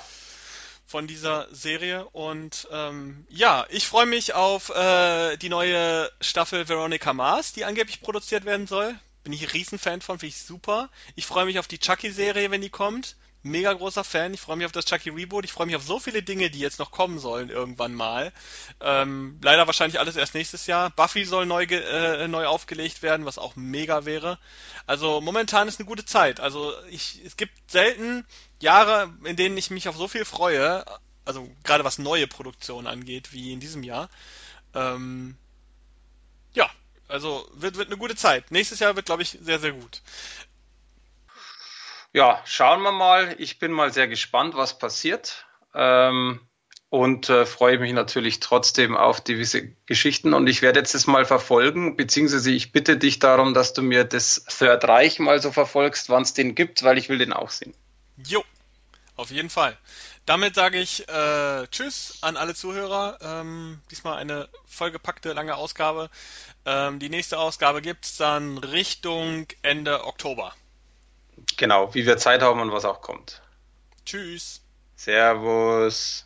Speaker 1: von dieser Serie. Und ähm, ja, ich freue mich auf äh, die neue Staffel Veronica Mars, die angeblich produziert werden soll. Bin ich ein Riesenfan von, finde ich super. Ich freue mich auf die Chucky-Serie, wenn die kommt. Mega großer Fan. Ich freue mich auf das Chucky Reboot. Ich freue mich auf so viele Dinge, die jetzt noch kommen sollen irgendwann mal. Ähm, leider wahrscheinlich alles erst nächstes Jahr. Buffy soll neu, äh, neu aufgelegt werden, was auch mega wäre. Also momentan ist eine gute Zeit. Also ich, es gibt selten Jahre, in denen ich mich auf so viel freue, also gerade was neue Produktionen angeht, wie in diesem Jahr. Ähm, ja, also wird, wird eine gute Zeit. Nächstes Jahr wird, glaube ich, sehr, sehr gut.
Speaker 2: Ja, schauen wir mal. Ich bin mal sehr gespannt, was passiert. Ähm, und äh, freue mich natürlich trotzdem auf gewisse Geschichten. Und ich werde jetzt das mal verfolgen, beziehungsweise ich bitte dich darum, dass du mir das Third Reich mal so verfolgst, wann es den gibt, weil ich will den auch sehen.
Speaker 1: Jo, auf jeden Fall. Damit sage ich äh, Tschüss an alle Zuhörer. Ähm, diesmal eine vollgepackte lange Ausgabe. Ähm, die nächste Ausgabe gibt es dann Richtung Ende Oktober.
Speaker 2: Genau, wie wir Zeit haben und was auch kommt.
Speaker 1: Tschüss.
Speaker 2: Servus.